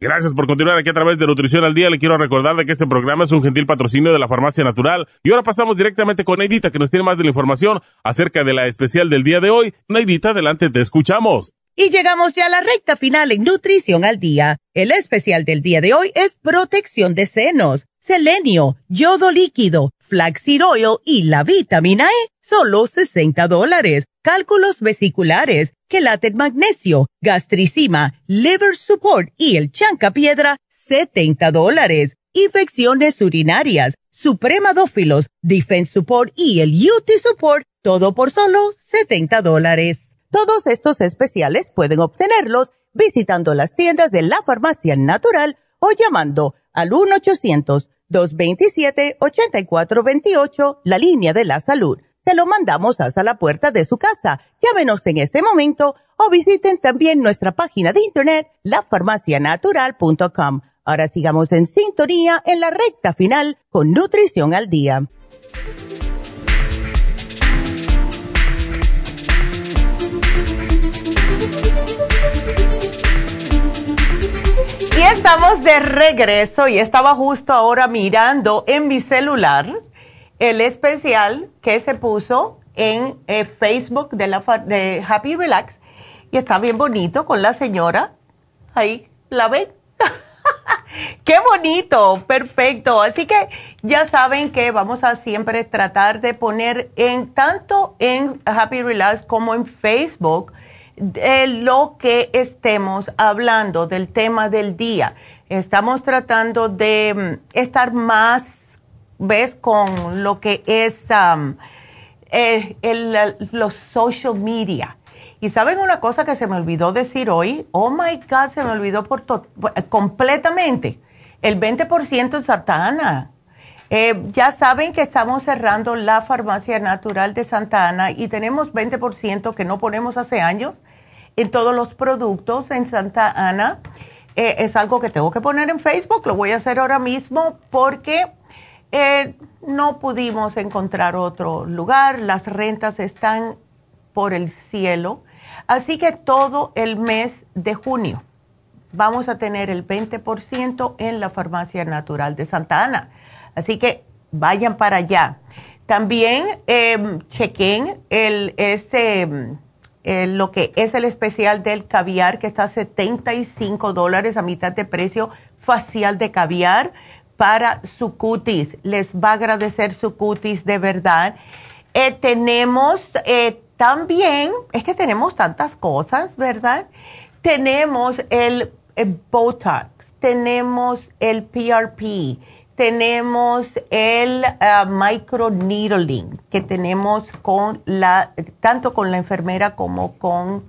Gracias por continuar aquí a través de Nutrición al Día. Le quiero recordar de que este programa es un gentil patrocinio de la Farmacia Natural. Y ahora pasamos directamente con Neidita, que nos tiene más de la información acerca de la especial del día de hoy. Neidita, adelante, te escuchamos. Y llegamos ya a la recta final en Nutrición al Día. El especial del día de hoy es protección de senos, selenio, yodo líquido, flaxseed oil y la vitamina E, solo 60 dólares. Cálculos vesiculares, quelate magnesio, gastricima, liver support y el chanca piedra, 70 dólares. Infecciones urinarias, supremadófilos, defense support y el UT support, todo por solo 70 dólares. Todos estos especiales pueden obtenerlos visitando las tiendas de la farmacia natural o llamando al 1-800-227-8428, la línea de la salud. Se lo mandamos hasta la puerta de su casa. Llámenos en este momento o visiten también nuestra página de internet, lafarmacianatural.com. Ahora sigamos en sintonía en la recta final con Nutrición al Día. Y estamos de regreso y estaba justo ahora mirando en mi celular el especial que se puso en eh, Facebook de, la, de Happy Relax y está bien bonito con la señora. Ahí, ¿la ven? Qué bonito, perfecto. Así que ya saben que vamos a siempre tratar de poner en tanto en Happy Relax como en Facebook de lo que estemos hablando del tema del día. Estamos tratando de mm, estar más, ves, con lo que es um, eh, los social media. Y saben una cosa que se me olvidó decir hoy, oh my God, se me olvidó por completamente, el 20% en Santa Ana. Eh, ya saben que estamos cerrando la farmacia natural de Santa Ana y tenemos 20% que no ponemos hace años en todos los productos en Santa Ana. Eh, es algo que tengo que poner en Facebook, lo voy a hacer ahora mismo porque eh, no pudimos encontrar otro lugar, las rentas están por el cielo Así que todo el mes de junio vamos a tener el 20% en la farmacia natural de Santa Ana. Así que vayan para allá. También eh, chequen el, ese, lo que es el especial del caviar que está a 75 dólares a mitad de precio facial de caviar para su cutis. Les va a agradecer su cutis de verdad. Eh, tenemos eh, también es que tenemos tantas cosas, ¿verdad? Tenemos el, Botox, tenemos el PRP, tenemos el uh, microneedling que tenemos con la, tanto con la enfermera como con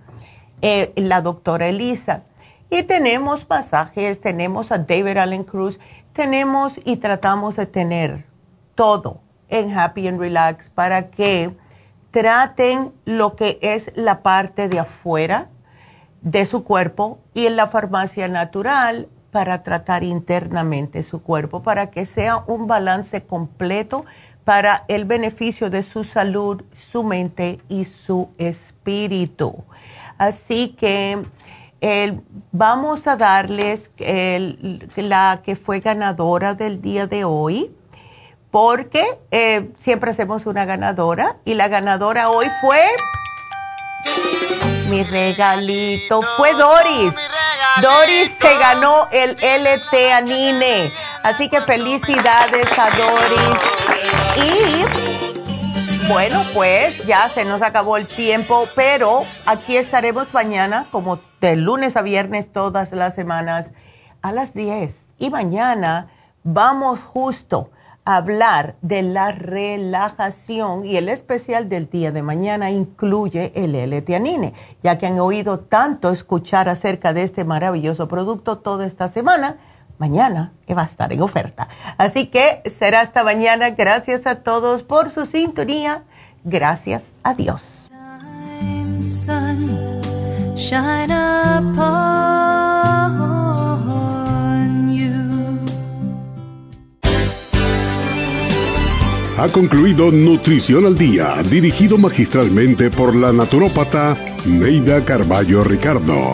eh, la doctora Elisa. Y tenemos masajes, tenemos a David Allen Cruz, tenemos y tratamos de tener todo en Happy and Relax para que traten lo que es la parte de afuera de su cuerpo y en la farmacia natural para tratar internamente su cuerpo, para que sea un balance completo para el beneficio de su salud, su mente y su espíritu. Así que vamos a darles la que fue ganadora del día de hoy porque eh, siempre hacemos una ganadora y la ganadora hoy fue mi regalito, fue Doris. Doris se ganó el LT Anine, así que felicidades a Doris. Y bueno, pues ya se nos acabó el tiempo, pero aquí estaremos mañana, como de lunes a viernes todas las semanas, a las 10. Y mañana vamos justo hablar de la relajación y el especial del día de mañana incluye el L-Tianine, ya que han oído tanto escuchar acerca de este maravilloso producto toda esta semana. Mañana va a estar en oferta. Así que será hasta mañana. Gracias a todos por su sintonía. Gracias a Dios. Ha concluido Nutrición al Día, dirigido magistralmente por la naturópata Neida Carballo Ricardo.